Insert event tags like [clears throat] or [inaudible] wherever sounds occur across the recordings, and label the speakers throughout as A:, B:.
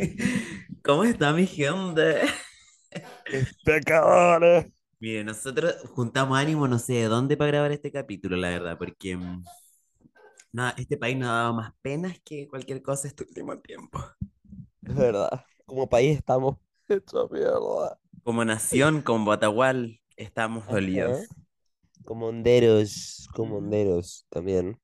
A: [laughs] ¿Cómo está mi gente?
B: Pecadores.
A: Mire, nosotros juntamos ánimo no sé de dónde para grabar este capítulo, la verdad, porque mm, nada, este país nos ha dado más penas que cualquier cosa este último tiempo.
B: Es verdad. Como país estamos hecho mierda.
A: Como nación, como Batagual, estamos dolidos.
B: Como honderos, como honderos también.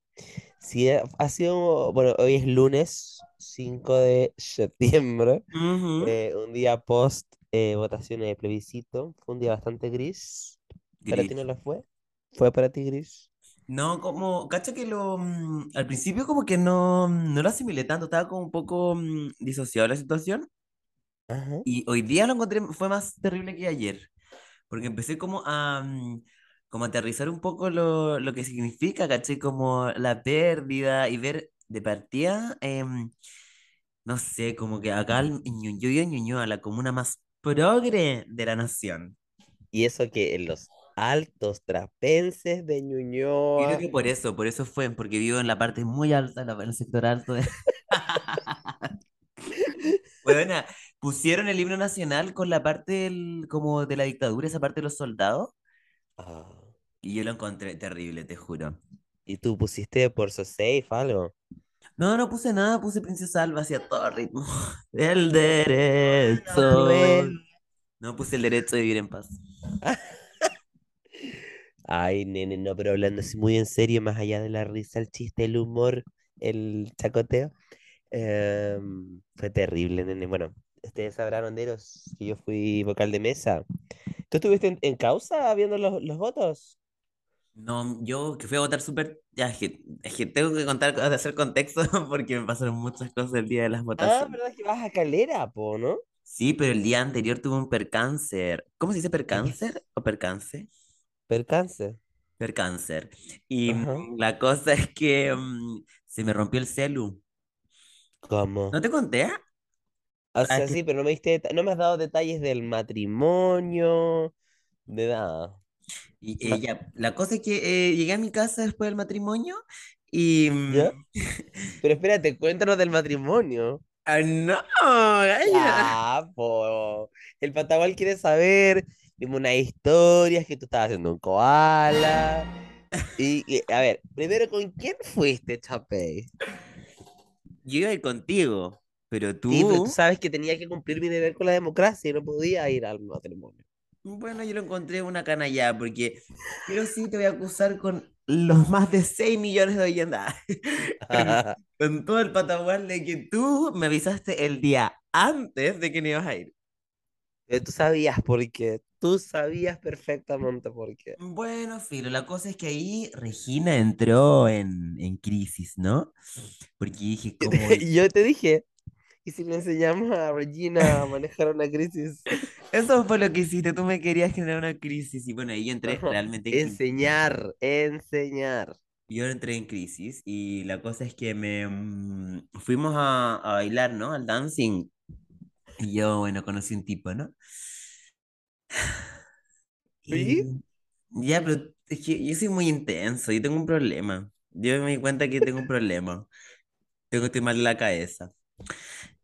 B: Sí, ha ha sido, bueno, hoy es lunes 5 de septiembre,
A: Ujú.
B: eh, un día post eh, votaciones de plebiscito. Fue un día bastante gris. ¿Para ti no
A: Gris.
B: lo fue? ¿Fue para ti gris?
A: No, como, cacha que lo, mm, al principio como que no, no lo asimilé tanto, estaba como un poco mm, disociado la situación,
B: Ajá.
A: y hoy día lo encontré, fue más terrible que ayer. porque empecé como a, mm, como aterrizar un poco lo, lo que significa, ¿cachai? Como la pérdida y ver de partida, em, no sé, como que acá en Ñuñoa, yo vivo en Ñuñoa, la comuna más progre de la nación.
B: Y eso que en los altos trapenses de
A: Yo creo
B: Ñuñoa.
A: que por eso, por eso fue, porque vivo en la parte muy alta, en el sector alto de... [laughs] Bueno, pusieron el himno nacional con la parte del, como de la dictadura, esa parte de los soldados,
B: Ah,
A: y yo lo encontré terrible, te juro.
B: ¿y tú pusiste por so safe algo?
A: No, no puse nada, puse Princesa Alba hacia todo ritmo. [laughs] El derecho. No puse el derecho de vivir en paz. [laughs]
B: Ay, nene, no, pero hablando así muy en serio, más allá de la risa, el chiste, el humor, el chacoteo, em, fue terrible, nene. Bueno, ustedes sabrán, honderos, que yo fui vocal de mesa. ¿Tú estuviste en, en causa viendo los, los votos?
A: No, yo que fui a votar súper. Ya, es que, es que tengo que contar, hacer contexto [laughs] porque me pasaron muchas cosas el día de las
B: Ah,
A: votaciones.
B: ¿verdad que vas a Calera, po, ¿no?
A: Sí, pero el día anterior tuve un percáncer. ¿Cómo se dice percáncer o percance?
B: Percance.
A: Percáncer. Y
B: Ajá.
A: mm, la cosa es que mm, se me rompió el celu.
B: ¿Cómo?
A: ¿No te conté?
B: O
A: Ah,
B: sea,
A: que
B: sí, pero no me diste, no me has dado detalles del matrimonio, de nada.
A: Y ella, la cosa es que eh, llegué a mi casa después del matrimonio y... mm,
B: ¿Ya? [laughs] Pero espérate, cuéntanos del matrimonio.
A: ¡Ah, no!
B: El Patagual quiere saber. Dime unas historias que tú estabas haciendo un koala. Y, y, a ver, primero, ¿con quién fuiste, Chapey?
A: Yo iba a ir contigo, pero
B: Sí, pero tú
A: tú...
B: sabes que tenía que cumplir mi deber con la democracia y no podía ir al matrimonio.
A: Bueno, yo lo encontré una canalla porque... Pero sí te voy a acusar con los más de 6 millones de oyentes. [laughs] Con, todo el patagual de que tú me avisaste el día antes de que no ibas a ir.
B: Tú sabías por qué. Tú sabías perfectamente por qué.
A: Bueno, Filo, la cosa es que ahí Regina entró en, en crisis, ¿no? Porque dije, como
B: Y [laughs] yo te dije, ¿y si le enseñamos a Regina a manejar una crisis?
A: Eso fue lo que hiciste, tú me querías generar una crisis y bueno, ahí yo entré realmente en crisis.
B: Enseñar, enseñar.
A: Yo entré en crisis y la cosa es que me mm, fuimos a, a bailar, ¿no? Al dancing. Y yo, bueno, conocí un tipo, ¿no? [sighs]
B: ¿Sí?
A: Y ya, pero es que yo soy muy intenso y tengo un problema. Yo me di cuenta que tengo un problema. Tengo que mal de la cabeza.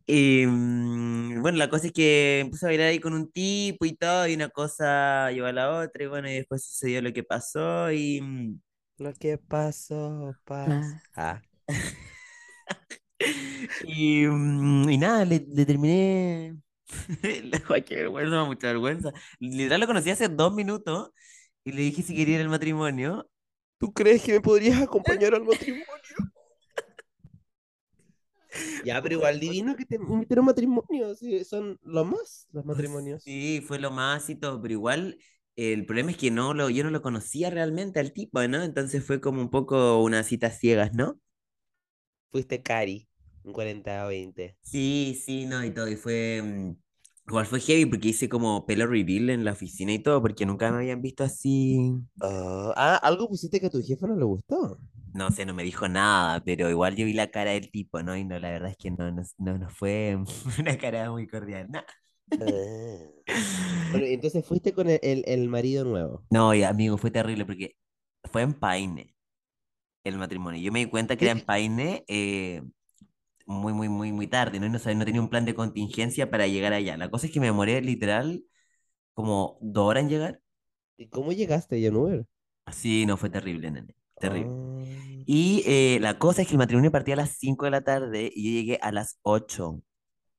A: Y mm, bueno, la cosa es que empecé a bailar ahí con un tipo y todo, y una cosa llevó a la otra, y bueno, y después sucedió lo que pasó, y, mm,
B: Lo que pasó, pasa. Ah, [laughs]
A: y, mm, y nada, le, le terminé. [laughs] Ay, qué vergüenza, mucha vergüenza. Literal lo conocí hace dos minutos y le dije si quería ir al matrimonio.
B: ¿Tú crees que me podrías acompañar al matrimonio? [laughs] Ya, pero igual divino que te inviten a un matrimonio. sí, son lo más los matrimonios.
A: Sí, fue lo más y todo, pero igual el problema es que no lo, yo no lo conocía realmente al tipo, ¿no? Entonces fue como un poco una cita ciegas, ¿no?
B: Fuiste Cari, un 40 a 20.
A: Sí, sí, no, y todo, y fue, mm, igual fue heavy porque hice como pelo reveal en la oficina y todo, porque nunca me habían visto así,
B: Ah, ah, algo pusiste que a tu jefe no le gustó.
A: No sé, no me dijo nada, pero igual yo vi la cara del tipo, ¿no? Y no, la verdad es que no, no, no, no fue [laughs] una cara muy cordial, ¿no?
B: Ah. [laughs] Bueno, y entonces fuiste con el, el- el marido nuevo.
A: No, y amigo, fue terrible porque fue en Paine el matrimonio. Yo me di cuenta que era en. Paine, eh, muy, muy, muy, muy tarde, ¿no? Y no, sabía- no tenía un plan de contingencia para llegar allá. La cosa es que me demoré literal como dos horas en llegar.
B: ¿Y cómo llegaste ya en Uber?
A: Así no fue terrible, nene. Terrible.
B: Ah,
A: Y eh, la cosa es que el matrimonio partía a las 5 de la tarde y yo llegué a las 8.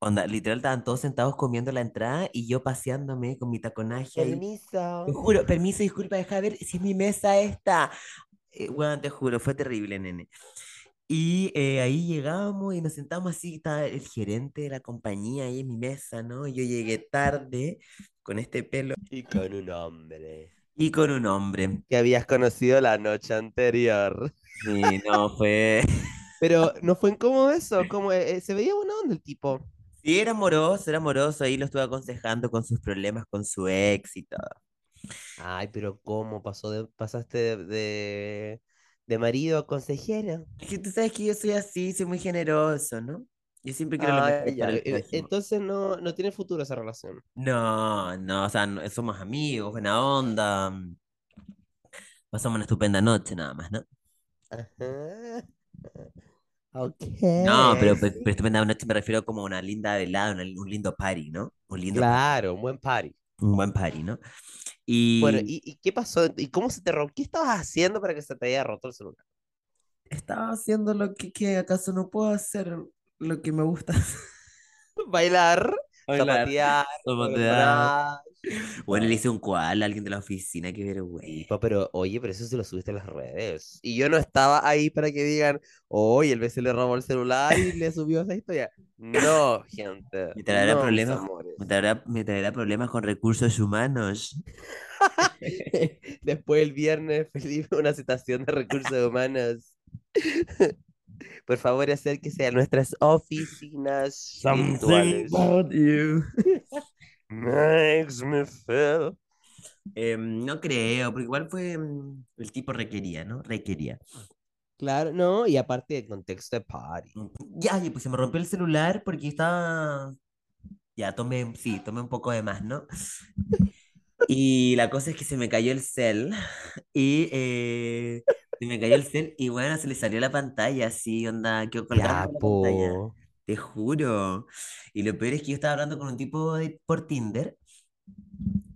A: Onda, literal estaban todos sentados comiendo la entrada y yo paseándome con mi taconaje ahí. Te
B: permiso.
A: juro, permiso, disculpa, deja ver si es mi mesa esta. Eh, bueno, te juro, fue terrible, nene. Y eh, ahí llegamos y nos sentamos así, estaba el gerente de la compañía ahí en mi mesa, ¿no? Yo llegué tarde con este pelo
B: Y con un hombre
A: y con un hombre.
B: que habías conocido la noche anterior.
A: Sí, no, fue... [laughs]
B: Pero no fue incómodo eso, como eh, eh, se veía buena onda el tipo.
A: Sí, era amoroso, era amoroso, ahí lo estuve aconsejando con sus problemas con su ex y todo.
B: Ay, pero ¿cómo pasó de, pasaste de, de, de marido a consejero?
A: Es que tú sabes que yo soy así, soy muy generoso, ¿no? Yo siempre quiero lo mejor
B: e-
A: prójimo.
B: Entonces no, no tiene futuro esa relación.
A: No, no, o sea, no- somos amigos, buena onda. mm, Pasamos una estupenda noche nada más, ¿no?
B: Ajá. Ok. [laughs]
A: No, pero, pero, pero estupenda noche me refiero como a una linda velada, una- un lindo party, ¿no? Un lindo,
B: Claro, un buen party.
A: un buen party, ¿no?
B: Bueno,
A: Y
B: ¿y, y qué pasó? ¿Y cómo se te rompió? ¿Qué estabas haciendo para que se te haya roto el celular?
A: estaba haciendo lo que, que acaso no puedo hacer lo que me gusta. [laughs]
B: Bailar,
A: Bailar,
B: zapatear.
A: Bueno, le hice un cual a alguien de la oficina, qué vergüenza.
B: Pero oye, pero eso se lo subiste a las redes. Y yo no estaba ahí para que digan, oye, el vez se le robó el celular y le subió esa historia. No, gente.
A: Me traerá
B: No,
A: problemas,
B: amores.
A: me traerá, me traerá problemas con recursos humanos. [laughs]
B: Después el viernes, Felipe, una citación de recursos humanos. [laughs] Por favor, acérquese a nuestras oficinas virtuales.
A: about you.
B: Makes me feel.
A: Em, no creo, porque igual fue mm, el tipo requería, ¿no? Requería.
B: Claro, no, y aparte del contexto de party.
A: Mm, Ya, y pues se me rompió el celular porque estaba. Ya, tomé, sí, tomé un poco de más, ¿no? Y la cosa es que se me cayó el cel y eh, se me cayó el cel y bueno, se le salió la pantalla así, onda, quedó colgando
B: Ya,
A: la pantalla. Te juro. Y lo peor es que yo estaba hablando con un tipo de- por Tinder.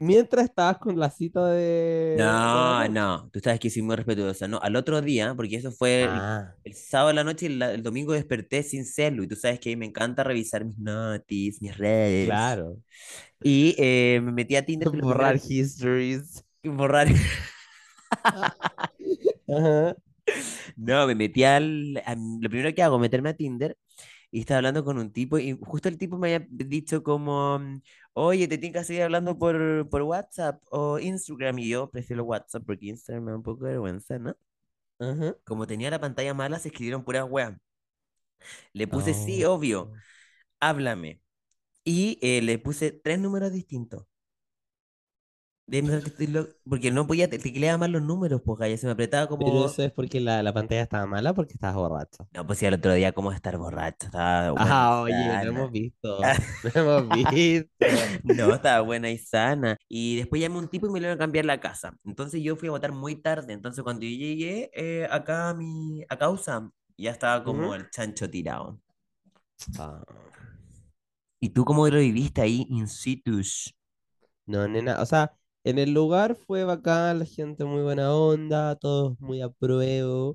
B: Mientras estabas con la cita de...
A: No, no, tú sabes que soy muy respetuosa, ¿no? Al otro día, porque eso fue el,
B: Ah,
A: el sábado de la noche y la- el domingo desperté sin celu. Y tú sabes que a mí me encanta revisar mis notis, mis redes.
B: claro.
A: Y eh, me metí a Tinder,
B: Borrar histories.
A: borrar. [laughs] [laughs]
B: Ajá.
A: No, me metí al. a- lo primero que hago, meterme a Tinder y estaba hablando con un tipo y justo el tipo me había dicho como, mm, oye, te tienes que seguir hablando por, por WhatsApp o Instagram y yo prefiero WhatsApp porque Instagram me da un poco de vergüenza, ¿no?
B: Ajá.
A: Como tenía la pantalla mala, se escribieron puras weas. Le puse sí,
B: Oh.
A: obvio, háblame. Y eh, le puse tres números distintos. Déjame ver que estoy lo- Porque no podía, te tecleaba mal los números, pues, ya se me apretaba
B: Pero
A: como...
B: eso es porque la, la pantalla estaba mala porque estabas borracho.
A: No, pues sí, al otro día como estar borracho, estaba buena
B: Ah, oye, lo hemos visto. [laughs] Lo hemos visto.
A: No, estaba buena y sana. Y después llamé a un tipo y me lo iban a cambiar la casa. Entonces yo fui a votar muy tarde. Entonces cuando yo llegué eh, acá a mi a causa, ya estaba como el chancho tirado.
B: Ah.
A: ¿Y tú cómo lo viviste ahí in situ?
B: No, nena, o sea, en el lugar fue bacán, la gente muy buena onda, todos muy a prueba.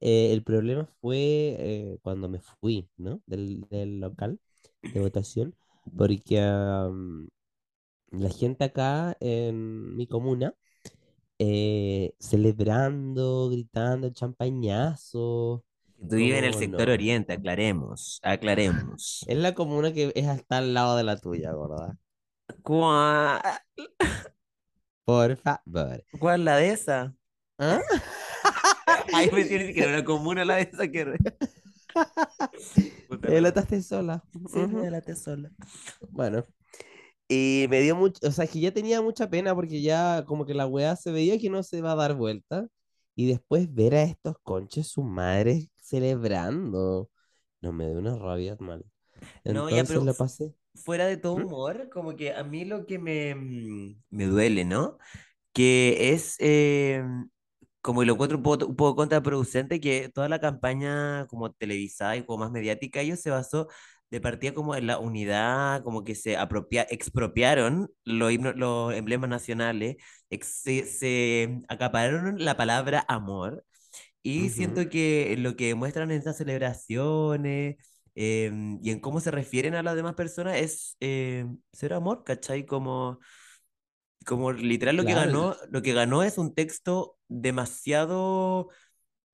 B: Eh, el problema fue eh, cuando me fui, ¿no? Del, del local de votación, porque am, la gente acá en mi comuna, eh, celebrando, gritando, champañazo.
A: Tú vives en el
B: ¿Cómo
A: sector
B: no?
A: oriente, aclaremos, aclaremos.
B: Es la comuna que es hasta al lado de la tuya, ¿verdad?
A: ¿Cuál,
B: Por favor.
A: cuál la de esa?
B: ¿Ah? [laughs]
A: Ay, me tiene que era una comuna la de esa que... re- [laughs] Puta
B: Eh,
A: la-
B: la taste sola.
A: Sí, me la sola.
B: Bueno. Y me dio mucho, o sea, que ya tenía mucha pena porque ya como que la weá se veía que no se va a dar vuelta. Y después ver a estos conches, su madre celebrando. No me dio una rabia mal.
A: No, ya,
B: Entonces
A: pero
B: lo
A: fu-
B: pasé.
A: Fuera de todo humor, como que a mí lo que me, mm, me duele, ¿no? Que es, eh, como lo encuentro un poco, un poco contraproducente que toda la campaña como televisada y como más mediática, ellos se basó de partida como en la unidad, como que se apropia, expropiaron los, himnos- los emblemas nacionales, ex- se, se acapararon la palabra amor y
B: Ujú,
A: siento que lo que muestran en estas celebraciones em, y en cómo se refieren a las demás personas es em, ser amor, ¿cachai? Como como literal lo que ganó, lo que ganó es un texto demasiado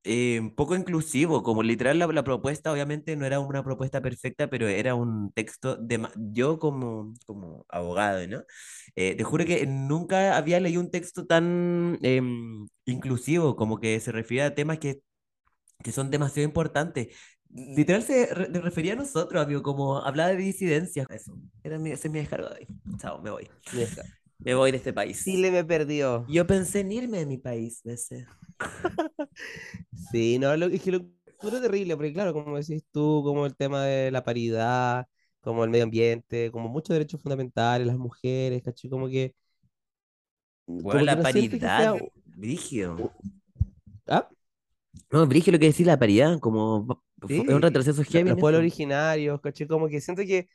A: eh, poco inclusivo, como literal la, la propuesta obviamente no era una propuesta perfecta, pero era un texto de yo como, como abogado, ¿no? Eh, te juro que nunca había leído un texto tan inclusivo, como que se refiere a temas que, que son demasiado importantes. Literal se re- se refería a nosotros, amigo, como hablaba de disidencia. Eso, era mi, ese es mi descargo de hoy. Chao, me voy. [laughs] Me voy de este país.
B: Chile me perdió.
A: Yo pensé en irme de mi país, veces.
B: Sí, no, lo, es que lo encuentro terrible, porque claro, como decís tú, como el tema de la paridad, como el medio ambiente, como muchos derechos fundamentales, las mujeres, ¿cachai? Como que,
A: Bueno,
B: como
A: la
B: que
A: paridad,
B: u-
A: Brigio.
B: ¿Ah?
A: No, Brigio lo que decía la paridad, como fu- es un
B: Sí,
A: retroceso heavy
B: los pueblos originarios, ¿cachai? Como que siento que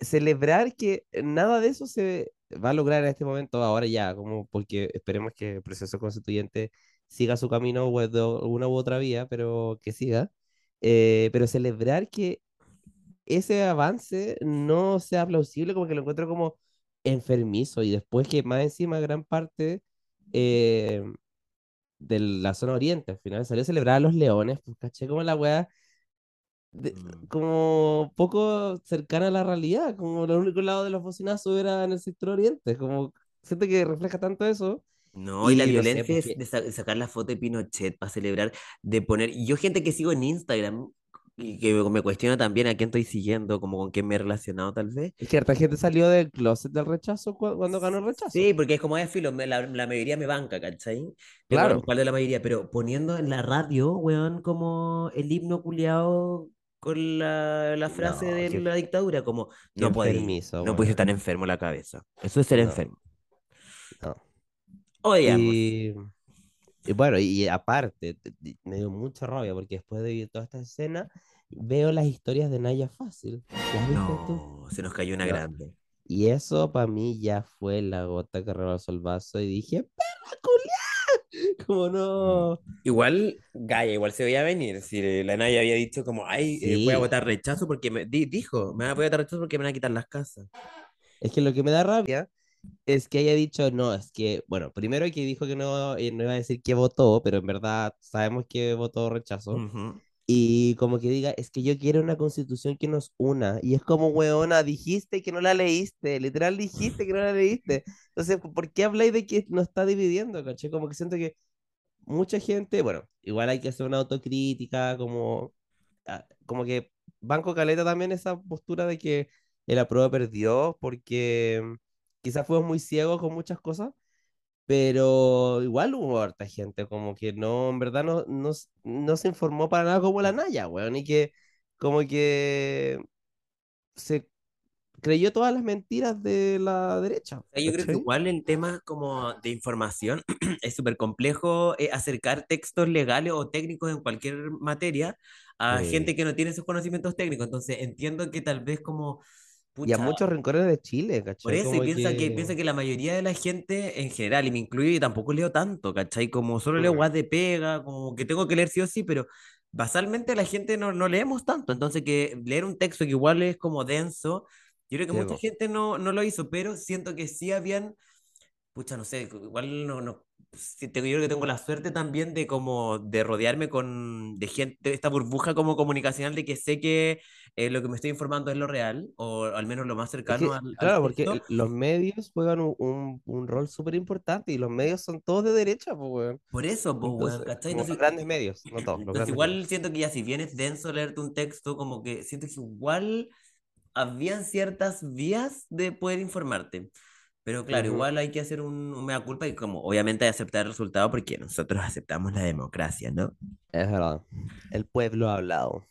B: celebrar que nada de eso se va a lograr en este momento, ahora ya, como porque esperemos que el proceso constituyente siga su camino pues, de alguna u otra vía, pero que siga. Eh, pero celebrar que ese avance no sea plausible, como que lo encuentro como enfermizo y después que más encima gran parte eh, de la zona oriente al final salió a celebrar a los leones, pues caché como la weá de-
A: Mm.
B: como poco cercana a la realidad, como el único lado de los bocinazos era en el sector oriente, como siento que refleja tanto eso
A: No, y la
B: y sé,
A: violencia es
B: porque
A: de, sa- de sacar la foto de Pinochet para celebrar, de poner. Yo, gente que sigo en Instagram y que me cuestiona también a quién estoy siguiendo, como con quién me he relacionado, tal vez.
B: es que harta gente salió del closet del rechazo cu- cuando ganó el rechazo.
A: Sí, porque es como es filo, me- la, la mayoría me banca, ¿cachai?
B: Claro.
A: respaldo de la mayoría, pero poniendo en la radio, weón, como el himno culiao con la, la frase
B: No,
A: de la dictadura, como no
B: enfermizo,
A: no puedes
B: weón.
A: estar enfermo la cabeza. Eso es ser
B: No,
A: enfermo.
B: no.
A: Odiamos.
B: Y, y bueno, y aparte, te- te- me dio mucha rabia porque después de ver toda esta escena, veo las historias de Naya Fácil. ¿Las viste tú?
A: No, se nos cayó una grande.
B: Y eso para mí ya fue la gota que rebasó el vaso y dije, ¡perra! Como
A: Mm.
B: no.
A: Igual, Gaia, igual se veía venir. Si la Naya había dicho como, ay, eh, voy a
B: Sí,
A: votar rechazo porque me di- dijo, me voy a votar rechazo porque me van a quitar las casas.
B: es que lo que me da rabia es que haya dicho, no, es que, bueno, primero que dijo que no, eh, no iba a decir que votó, pero en verdad sabemos que votó rechazo.
A: Ujú.
B: Y como que diga, es que yo quiero una constitución que nos una. Y es como, weona, dijiste que no la leíste, literal dijiste que no la leíste. Entonces, ¿por qué habláis de que nos está dividiendo, caché? Como que siento que mucha gente, bueno, igual hay que hacer una autocrítica, como, ah, como que Banco Caleta también esa postura de que el apruebo perdió, porque mm, quizás fuimos muy ciegos con muchas cosas, pero igual hubo harta gente, como que no, en verdad no, no, no se informó para nada como la Naya, weón, y que como que se creyó todas las mentiras de la derecha,
A: Yo creo que
B: ¿cachai?
A: igual el tema como de información [clears throat] es súper complejo eh, acercar textos legales o técnicos en cualquier materia a gente
B: Sí.
A: que no tiene esos conocimientos técnicos. Entonces entiendo que tal vez como,
B: Y a
A: pucha,
B: muchos rincones de Chile,
A: por
B: ¿cachai?
A: eso, y piensa que,
B: que...
A: piensa que la mayoría de la gente en general, y me incluyo, yo tampoco leo tanto, ¿cachai? Como solo leo guas de pega, como que tengo que leer sí o sí, pero basalmente la gente no, no leemos tanto. Entonces que leer un texto que igual es como denso, yo creo que
B: sí,
A: mucha gente no, no lo hizo, pero siento que sí habían Pucha, no sé, igual no, no, yo creo que tengo la suerte también de como de rodearme con de gente, esta burbuja como comunicacional de que sé que eh, lo que me estoy informando es lo real, o al menos lo más
B: Es
A: cercano
B: que,
A: al, al
B: claro, porque
A: texto.
B: el- los medios juegan un, un- un rol súper importante y los medios son todos de derecha, pues, weón.
A: Por eso, pues, weón,
B: Entonces,
A: ¿cachai?
B: como los
A: Entonces,
B: grandes medios, no todos, los
A: entonces
B: grandes medios.
A: igual siento que ya si bien es denso leerte un texto, como que siento que igual habían ciertas vías de poder informarte. Pero claro,
B: Ujú,
A: igual hay que hacer un, un mea culpa y como obviamente aceptar el resultado porque nosotros [laughs] aceptamos la democracia, ¿no?
B: Es verdad. El pueblo ha hablado.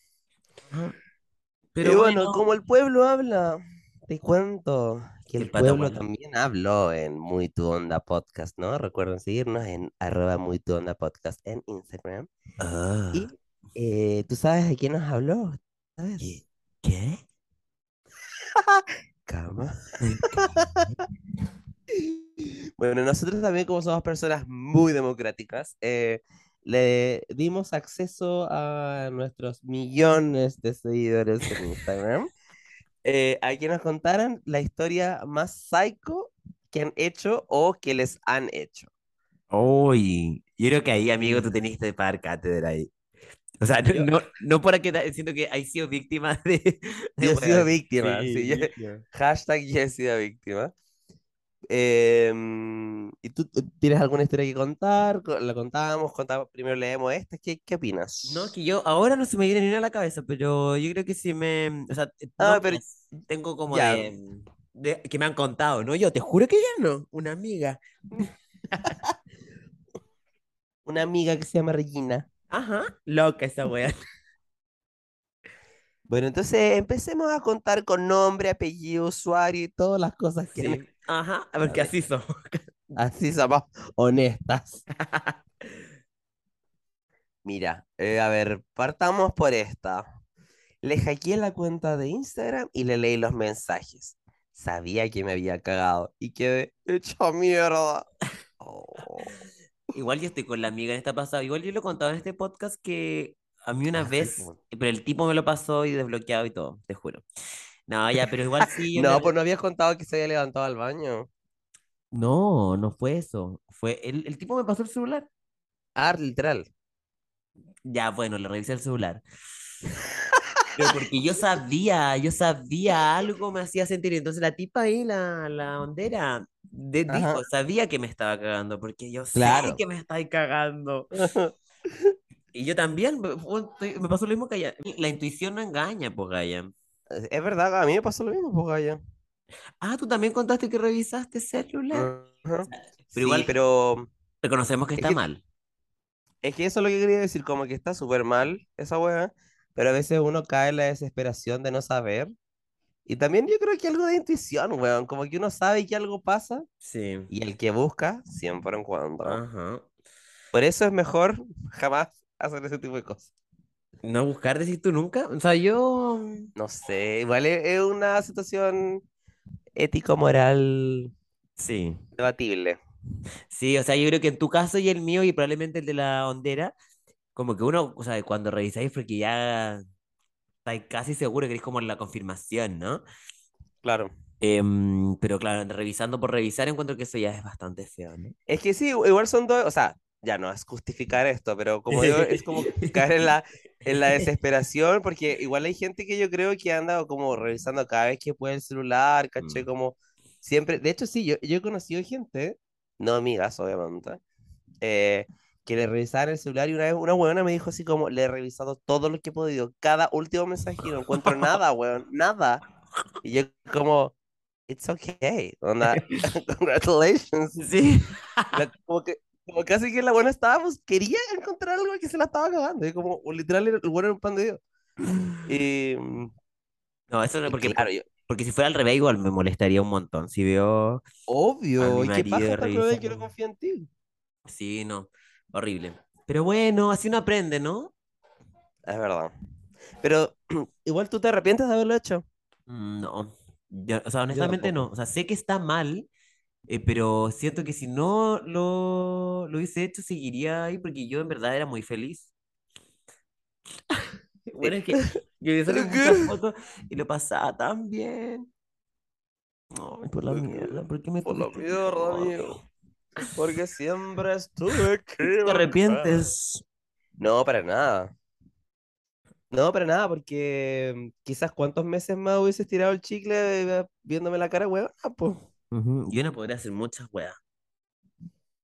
A: Ajá.
B: Y
A: Pero
B: bueno,
A: bueno,
B: como el pueblo habla, te cuento que
A: El
B: pueblo
A: bueno.
B: también habló en Muy Tu Onda Podcast, ¿no? Recuerden seguirnos en arroba Muy Tu Onda Podcast en Instagram.
A: Ah,
B: Y eh, ¿tú sabes de quién nos habló?
A: ¿qué?
B: ¿Sabes?
A: ¿Qué?
B: Calma. [laughs] Bueno, nosotros también como somos personas muy democráticas, eh, le dimos acceso a nuestros millones de seguidores en Instagram eh, a que nos contaran la historia más psycho que han hecho o que les han hecho.
A: Uy, yo creo que ahí, amigo, tú tenés que pagar cátedra ahí. O sea, no,
B: Yo-
A: no, no por aquí siento que hay sido víctima [laughs] de, de
B: Yo he sido víctima,
A: Sí,
B: sí,
A: víctima.
B: hashtag yo he sido víctima. Em, ¿y tú tienes alguna historia que contar? Co- ¿La contamos? contamos primero leemos esta. ¿Qué, qué opinas?
A: No, que yo ahora no se me viene ni a la cabeza, pero yo creo que sí me. O sea,
B: Ah,
A: no,
B: pero
A: tengo como
B: ya.
A: de, de- que me han contado, ¿no? Yo te juro que ya no, una amiga. [laughs]
B: Una amiga que se llama Regina.
A: Ajá, loca esa wea. [laughs]
B: Bueno, entonces empecemos a contar con nombre, apellido, usuario y todas las cosas que
A: Sí, ajá,
B: A
A: porque
B: ver.
A: así somos. [laughs]
B: Así somos honestas. [laughs] Mira, eh, a ver, partamos por esta. Le hackeé la cuenta de Instagram y le leí los mensajes. Sabía que me había cagado y quedé hecho mierda. Oh.
A: Igual yo estoy con la amiga en esta pasada. Igual yo lo he contado en este podcast que a mí una
B: Ah, sí,
A: vez,
B: po.
A: pero el tipo me lo pasó y desbloqueado y todo, te juro. No, ya, pero igual sí.
B: No,
A: le-
B: pues no habías contado que se había levantado al baño.
A: No, no fue eso. Fue el, el tipo me pasó el celular.
B: Ah, literal.
A: Ya, bueno, le revisé el celular. [laughs] Pero porque yo sabía, yo sabía algo me hacía sentir. Entonces la tipa ahí, la, la hondera, de- dijo, sabía que me estaba cagando, porque yo sé que me estáis cagando. [laughs] Y yo también, me, pasó lo mismo que ella. La intuición no engaña, pues, Gaya.
B: Es verdad, a mí me pasó lo mismo, pues, Gaya.
A: Ah, tú también contaste que revisaste el celular.
B: Ajá.
A: Pero igual-
B: Sí, pero
A: Reconocemos que
B: Es
A: está
B: que-
A: mal.
B: es que eso es lo que quería decir, como que está súper mal esa wea, pero a veces uno cae en la desesperación de no saber. Y también yo creo que algo de intuición, weón, como que uno sabe que algo pasa
A: Sí.
B: y el que busca siempre encuentra.
A: Ajá.
B: Por eso es mejor [laughs] jamás hacer ese tipo de cosas.
A: No buscar, decís tú nunca. O sea, yo.
B: No sé, igual es, es una situación ético-moral
A: Sí.
B: debatible.
A: Sí, o sea, yo creo que en tu caso y el mío, y probablemente el de la hondera, como que uno, o sea, cuando revisáis, porque ya estáis casi seguro que es como la confirmación, ¿no?
B: Claro.
A: Em, pero claro, revisando por revisar, encuentro que eso ya es bastante feo, ¿no?
B: Es que sí, igual son dos, o sea, ya no es justificar esto, pero como digo, [laughs] es como caer en la, en la desesperación, porque igual hay gente que yo creo que anda como revisando cada vez que puede el celular, caché,
A: Mm.
B: como siempre, de hecho sí, yo, yo he conocido gente, no amigas obviamente, eh, que le revisaban el celular y una vez una weona me dijo así como, le he revisado todo lo que he podido, cada último mensaje y no encuentro nada, weón, nada. Y yo como, it's okay, onda, [laughs] congratulations.
A: Sí.
B: La- como que como casi que la buena estaba, pues quería encontrar algo que se la estaba cagando. Y como literal era- el bueno era un pan de Dios. Y,
A: No, eso no, porque,
B: claro, yo-
A: porque si fuera al revés, igual me molestaría un montón. Si veo.
B: Obvio. ¿Y qué pasa que no
A: revisando.
B: confía en ti?
A: Sí, no. Horrible. Pero bueno, así uno aprende, ¿no?
B: Es verdad. Pero [clears throat] igual tú te arrepientes de haberlo hecho.
A: Mm, No, Yo- o sea, honestamente no. O sea, sé que está mal, eh, pero siento que si no lo, lo hubiese hecho, seguiría ahí porque yo en verdad era muy feliz. [laughs] Bueno, es que yo vi solo muchas fotos y lo pasaba tan bien. Ay, por la mierda, ¿por qué me
B: Por la mierda, amigo. Porque siempre estuve
A: ¿Te arrepientes?
B: No, para nada. No, para nada, porque mm, quizás cuántos meses más hubieses tirado el chicle viéndome la cara, huevona, pues.
A: Ujú, Yo no podría hacer muchas weas.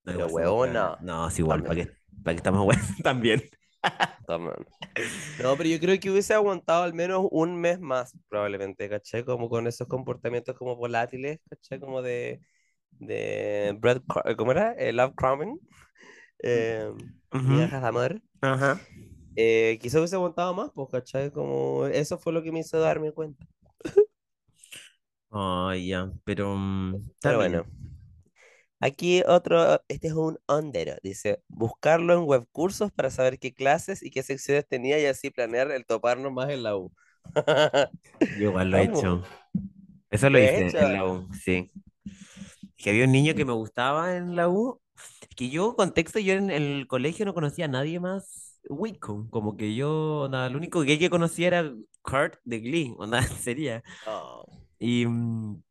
A: No,
B: Pero huevona.
A: No, es igual, ¿para qué, para qué estamos [laughs] también?
B: También. No, pero yo creo que hubiese aguantado al menos un mes más, probablemente, ¿caché? Como con esos comportamientos como volátiles, ¿caché? Como de, de bread, cr- ¿cómo era? Eh, love crumbing, eh,
A: Ujú,
B: migajas de amor.
A: Ajá.
B: Eh, quizás hubiese aguantado más, pues, ¿cachai? Como eso fue lo que me hizo darme cuenta.
A: Oh, ya, pero mm, está
B: Pero bueno, aquí otro, este es un hondero. Dice, buscarlo en webcursos para saber qué clases y qué secciones tenía y así planear el toparnos más en la U. [laughs]
A: Yo igual lo he hecho. Eso lo
B: lo he
A: hice
B: hecho.
A: en la U, sí. Que había un niño que me gustaba en la U. Que yo, contexto, yo en el colegio no conocía a nadie más Wicom. Como que yo, nada, lo único gay que conocía era Kurt de Glee, o nada, [laughs] sería.
B: Oh,
A: Y, mm,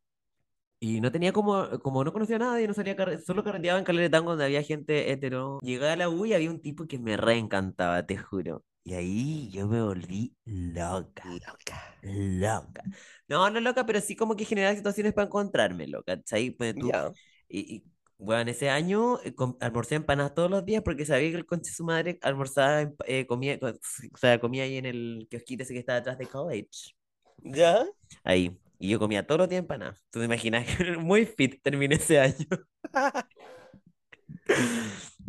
A: y no tenía como, como no conocía a nadie, no salía, solo carreteaba en Calera de Tango donde había gente hetero. Llegué a la U y había un tipo que me reencantaba, te juro. Y ahí yo me volví loca.
B: loca.
A: Loca. No, no loca, pero sí como que generaba situaciones para encontrarme, loca. ¿Cachai? Pues tú,
B: Ya,
A: y, y, bueno, ese año eh, com- almorcé empanadas todos los días porque sabía que el conche de su madre almorzaba, eh, comía, co- o sea, comía ahí en el kiosquito ese que estaba atrás de college.
B: ya.
A: Ahí. Y yo comía todos los días empanadas. Tú te imaginas que [laughs] muy fit terminé ese año. [laughs]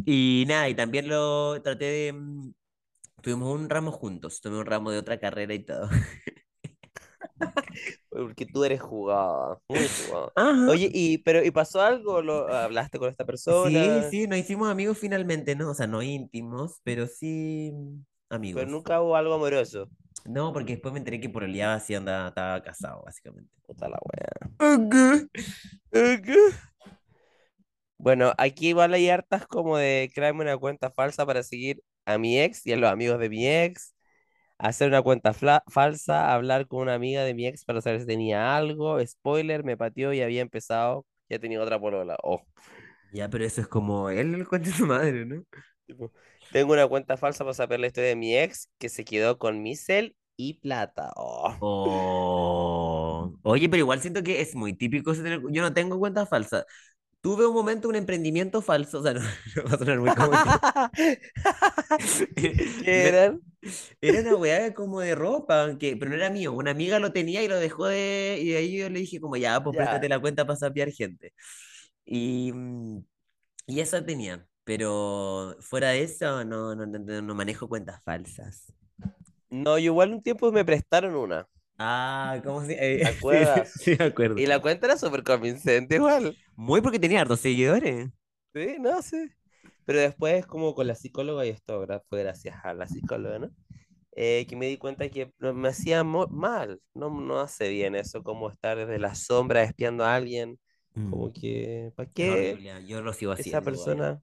A: Y nada, y también lo traté de... Tuvimos un ramo juntos, tuvimos un ramo de otra carrera y todo. [laughs]
B: Porque tú eres jugada, muy jugada.
A: Ajá.
B: Oye, y pero ¿y pasó algo? ¿Lo, hablaste con esta
A: Sí,
B: persona?
A: sí, nos hicimos amigos finalmente, ¿no? O sea, no íntimos, pero sí mm,
B: Pero
A: amigos.
B: nunca hubo algo amoroso.
A: No, porque después me enteré que por el así andaba, estaba casado, básicamente.
B: Puta la wea. Bueno, aquí igual hay hartas como de crearme una cuenta falsa para seguir a mi ex y a los amigos de mi ex, hacer una cuenta falsa, hablar con una amiga de mi ex para saber si tenía algo, spoiler, me pateó y había empezado, ya tenía otra polola. Oh,
A: Ya, pero eso es como él el cuento de su madre, ¿no?
B: tengo una cuenta falsa para saber la historia de mi ex que se quedó con mi cel y plata. Oh.
A: Oh. Oye, pero igual siento que es muy típico. Yo no tengo cuenta falsa. Tuve un momento un emprendimiento falso, o sea, [laughs] no, no va a sonar muy. [laughs] [laughs]
B: ¿Qué
A: Era,
B: eran?
A: era una weá como de ropa, que, pero no era mío. Una amiga lo tenía y lo dejó de... Y de ahí yo le dije como, ya, pues préstate la cuenta para sapear gente. Y, y eso tenía. Pero fuera de eso, no, no, no, no no manejo cuentas falsas.
B: No, yo igual un tiempo me prestaron una,
A: Ah, [laughs] ¿cómo se...?
B: ¿te
A: eh, [laughs] sí, me acuerdo.
B: Y la cuenta era súper convincente igual.
A: Muy porque tenía hartos seguidores.
B: Sí, no sé. Pero después, como con la psicóloga, y esto gra- fue gracias a la psicóloga, ¿no? Eh, que me di cuenta que no- me hacía mal, no, no hace bien eso, como estar desde la sombra espiando a alguien,
A: Mm,
B: como que, ¿para qué
A: horrible, yo lo sigo
B: esa
A: haciendo igual.
B: persona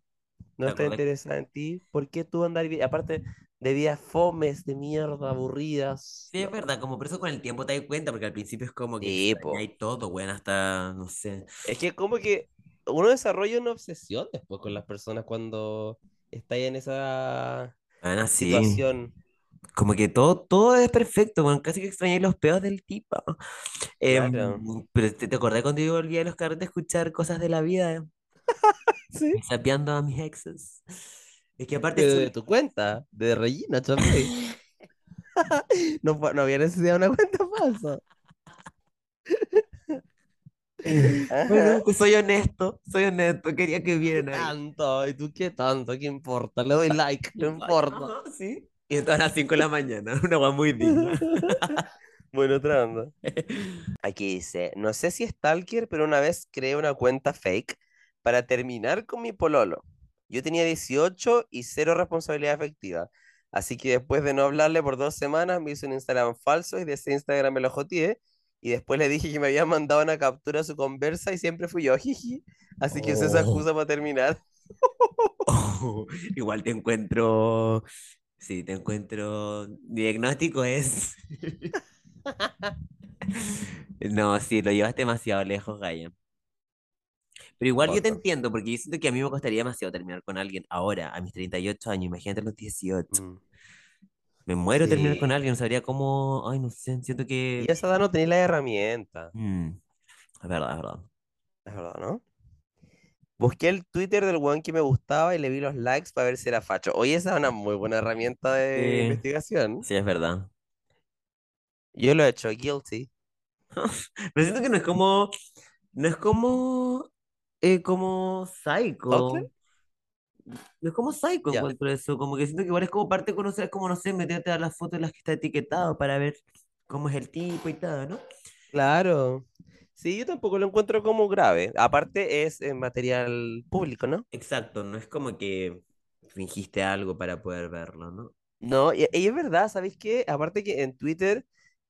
B: no está interesada en ti? ¿Por qué tú andar, vi- aparte de vidas fomes, de mierda, aburridas?
A: Sí, es verdad, como por eso con el tiempo te das cuenta, porque al principio es como que
B: Sí,
A: extrañáis todo, bueno, hasta, no sé.
B: Es que como que uno desarrolla una obsesión después con las personas cuando está en esa
A: sí.
B: situación.
A: Como que todo, todo es perfecto, bueno, casi que extrañáis los peos del tipo. Em,
B: Claro.
A: pero te, te acordás cuando yo volví a los carretes a escuchar cosas de la vida, [laughs]
B: Sí.
A: sapeando a mis exes. Es que aparte
B: Pero de tu cuenta, de Regina Chamay. [laughs] No, había necesidad de una cuenta falsa. [laughs]
A: Bueno, pues soy honesto, soy honesto, quería que
B: ¿Qué
A: vieran ahí.
B: tanto? ¿Y tú qué tanto? ¿Qué importa? Le doy like, no importa.
A: Sí. Y entonces a las 5 de la mañana, [laughs] una guay muy digna.
B: Bueno, otra onda. Aquí dice, no sé si es Stalker, pero una vez creé una cuenta fake para terminar con mi pololo. Yo tenía 18 y cero responsabilidad efectiva. Así que después de no hablarle por dos semanas, me hizo un Instagram falso y de ese Instagram me lo joteé. Y después le dije que me había mandado una captura a su conversa y siempre fui yo, jiji. Así que usé esa
A: Oh.
B: excusa para terminar.
A: Oh, igual te encuentro, sí, te encuentro, mi diagnóstico es, [laughs] [laughs] no, sí, lo llevas demasiado lejos, Gaya. Pero igual yo te entiendo, porque yo siento que a mí me costaría demasiado terminar con alguien ahora, a mis 38 años, imagínate a los 18.
B: Mm,
A: Me muero terminar con
B: Sí.
A: alguien, no sabría cómo, ay, no sé, siento
B: Y
A: que,
B: a esa edad no tenía la herramienta.
A: mm, es verdad, es verdad.
B: Es verdad, ¿no? Busqué el Twitter del weón que me gustaba y le vi los likes para ver si era facho. Oye, esa es una muy buena herramienta de
A: Sí,
B: investigación.
A: sí, es verdad.
B: Yo lo he hecho, guilty. [laughs]
A: Pero siento que no es como, no es como, eh, como. Psycho. No es como Psycho
B: Ya.
A: encuentro eso, como que siento que igual es como parte de conocer, es como, no sé, meterte a las fotos en las que está etiquetado para ver cómo es el tipo y todo, ¿no?
B: Claro. Sí, yo tampoco lo encuentro como grave. Aparte es eh, material público, ¿no?
A: Exacto, no es como que fingiste algo para poder verlo, ¿no?
B: No, y, y es verdad, ¿sabéis qué? Aparte que en Twitter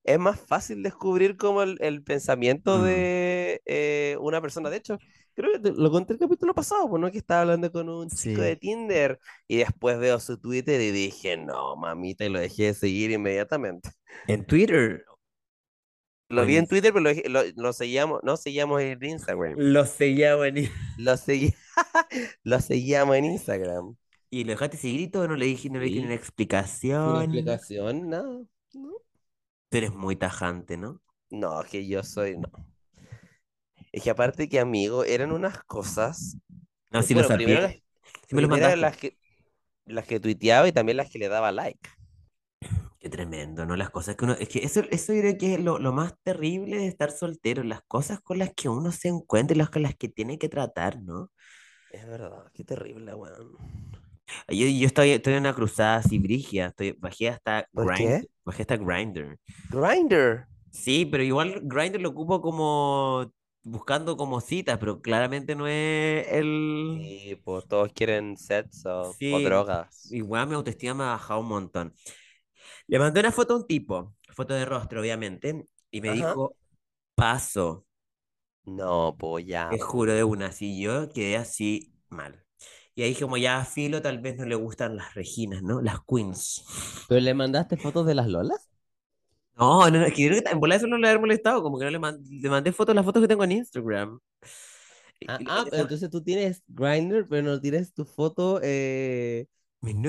B: es más fácil descubrir como el, el pensamiento
A: Mm,
B: de eh, una persona. De hecho, creo que te- lo conté el capítulo pasado, pues, ¿no? Que estaba hablando con un chico de. Tinder y después veo su Twitter y dije, no, mamita, y lo dejé de seguir inmediatamente.
A: En Twitter,
B: Lo vi en Twitter, pero lo, dejé- lo, lo seguíamos, no seguíamos en Instagram.
A: lo seguía buenísimo.
B: Lo segui- [laughs] lo seguíamos en Instagram.
A: Y lo dejaste seguir y todo, no le dije, no le dije una explicación.
B: explicación, no. No,
A: Tú eres muy tajante, ¿no?
B: no, que yo soy, no. Es que aparte que, amigo, eran unas cosas.
A: No, sí lo
B: Bueno, primero las,
A: me lo
B: las que, las que tuiteaba y también las que le daba like.
A: Qué tremendo, ¿no? Las cosas que uno... Es que eso, eso creo que es lo, lo más terrible de estar soltero, las cosas con las que uno se encuentra y las con las que tiene que tratar, ¿no?
B: Es verdad, qué terrible, weón.
A: Yo, yo estoy, estoy en una cruzada así brígida, estoy, bajé hasta
B: ¿Por
A: Grind,
B: qué?
A: bajé hasta Grindr.
B: Grinder.
A: Sí, pero igual Grindr lo ocupo como buscando como citas, pero claramente no es el...
B: Sí, pues todos quieren sexo o
A: Sí,
B: drogas.
A: igual mi autoestima me ha bajado un montón. Le mandé una foto a un tipo, foto de rostro, obviamente, y me
B: Ajá.
A: dijo, paso,
B: No, pues
A: te
B: ya,
A: juro
B: pues.
A: de una, así yo quedé así mal. Y ahí como ya a Filo tal vez no le gustan las Reginas, ¿no? Las Queens.
B: ¿Pero le mandaste fotos de las Lolas?
A: No, no, no, es que yo creo que en bola eso no le haber molestado, como que no le, man- le mandé fotos, las fotos que tengo en Instagram.
B: Ah, ah, pero entonces tú tienes Grindr, pero no tienes tu foto eh,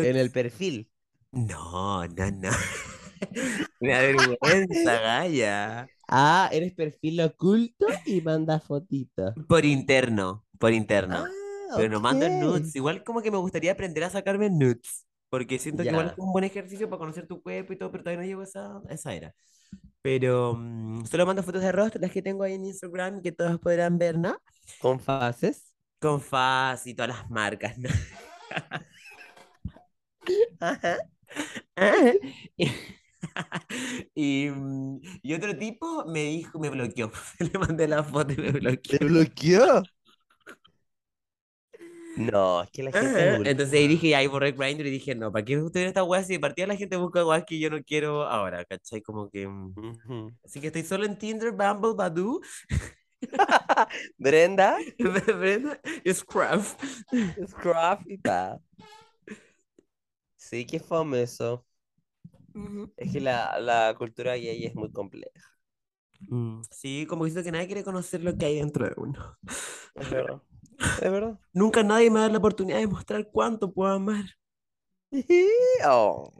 B: en el perfil.
A: No, no, no. [laughs] Me da vergüenza, Gaya.
B: Ah, eres perfil oculto y manda fotitos.
A: Por interno, por interno.
B: Ah,
A: Pero no mando
B: ok.
A: nudes. Igual como que me gustaría aprender a sacarme nudes. Porque siento que igual es un buen ejercicio para conocer tu cuerpo y todo, pero todavía no llego a esa, a esa era. Pero mm, solo mando fotos de rostro, las que tengo ahí en Instagram, que todos podrán ver, ¿no?
B: con fases.
A: Con faz y todas las marcas, ¿no? [laughs]
B: Ajá. [laughs]
A: Y, y, mm, y otro tipo me dijo, me bloqueó. [laughs] Le mandé la foto y me
B: ¿Te
A: bloqueó.
B: No, es que la gente es
A: Ajá. Entonces ahí dije, ahí borré Grindr y dije, no, ¿para qué en esta weá si de partida la gente busca weas que yo no quiero ahora, ¿cachai? Como que... mm. Así que estoy solo en Tinder, Bumble, Badoo, [laughs]
B: Brenda, [laughs]
A: Brenda Scruff.
B: Scruff y pa. Sí, qué fome eso. Es que la, la cultura gay es muy compleja.
A: Mm, Sí, como siento que nadie quiere conocer lo que hay dentro de uno.
B: Es verdad. Es verdad.
A: Nunca nadie me da la oportunidad de mostrar cuánto puedo amar. [laughs]
B: Oh.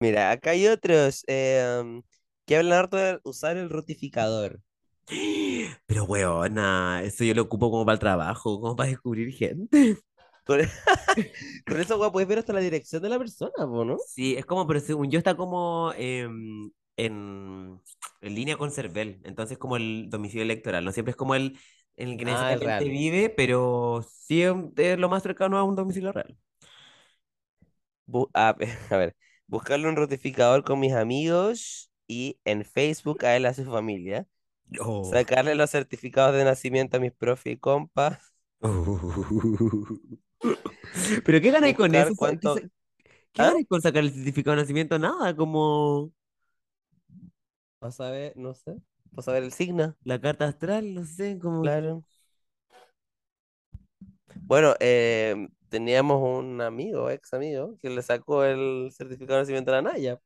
B: Mira, acá hay otros em, que hablan harto de usar el rotificador. [gasps]
A: Pero weona, eso yo lo ocupo como para el trabajo, como para descubrir gente.
B: Con, [laughs] con eso, weón, puedes ver hasta la dirección de la persona, ¿no?
A: Sí, es como, pero según yo está como em, en, en línea con Cervel, entonces como el domicilio electoral, no siempre es como el en el que
B: Ah, el
A: necesariamente
B: real.
A: vive, pero sí es es lo más cercano a un domicilio real.
B: Bu- a, [laughs] a ver, buscarle un rotificador con mis amigos y en Facebook a él a su familia.
A: Oh.
B: Sacarle los certificados de nacimiento a mis profe y compas. [laughs]
A: Pero ¿qué ganáis con eso?
B: Buscar
A: Sa- ¿Qué, sa-
B: cuánto.
A: qué
B: ¿Ah?
A: ganáis con sacar el certificado de nacimiento? Nada, como
B: Vas a ver, no sé. Vas a ver el signo,
A: la carta astral, no sé, como
B: claro. Bueno, eh, teníamos un amigo, ex amigo, que le sacó el certificado de nacimiento a la Naya.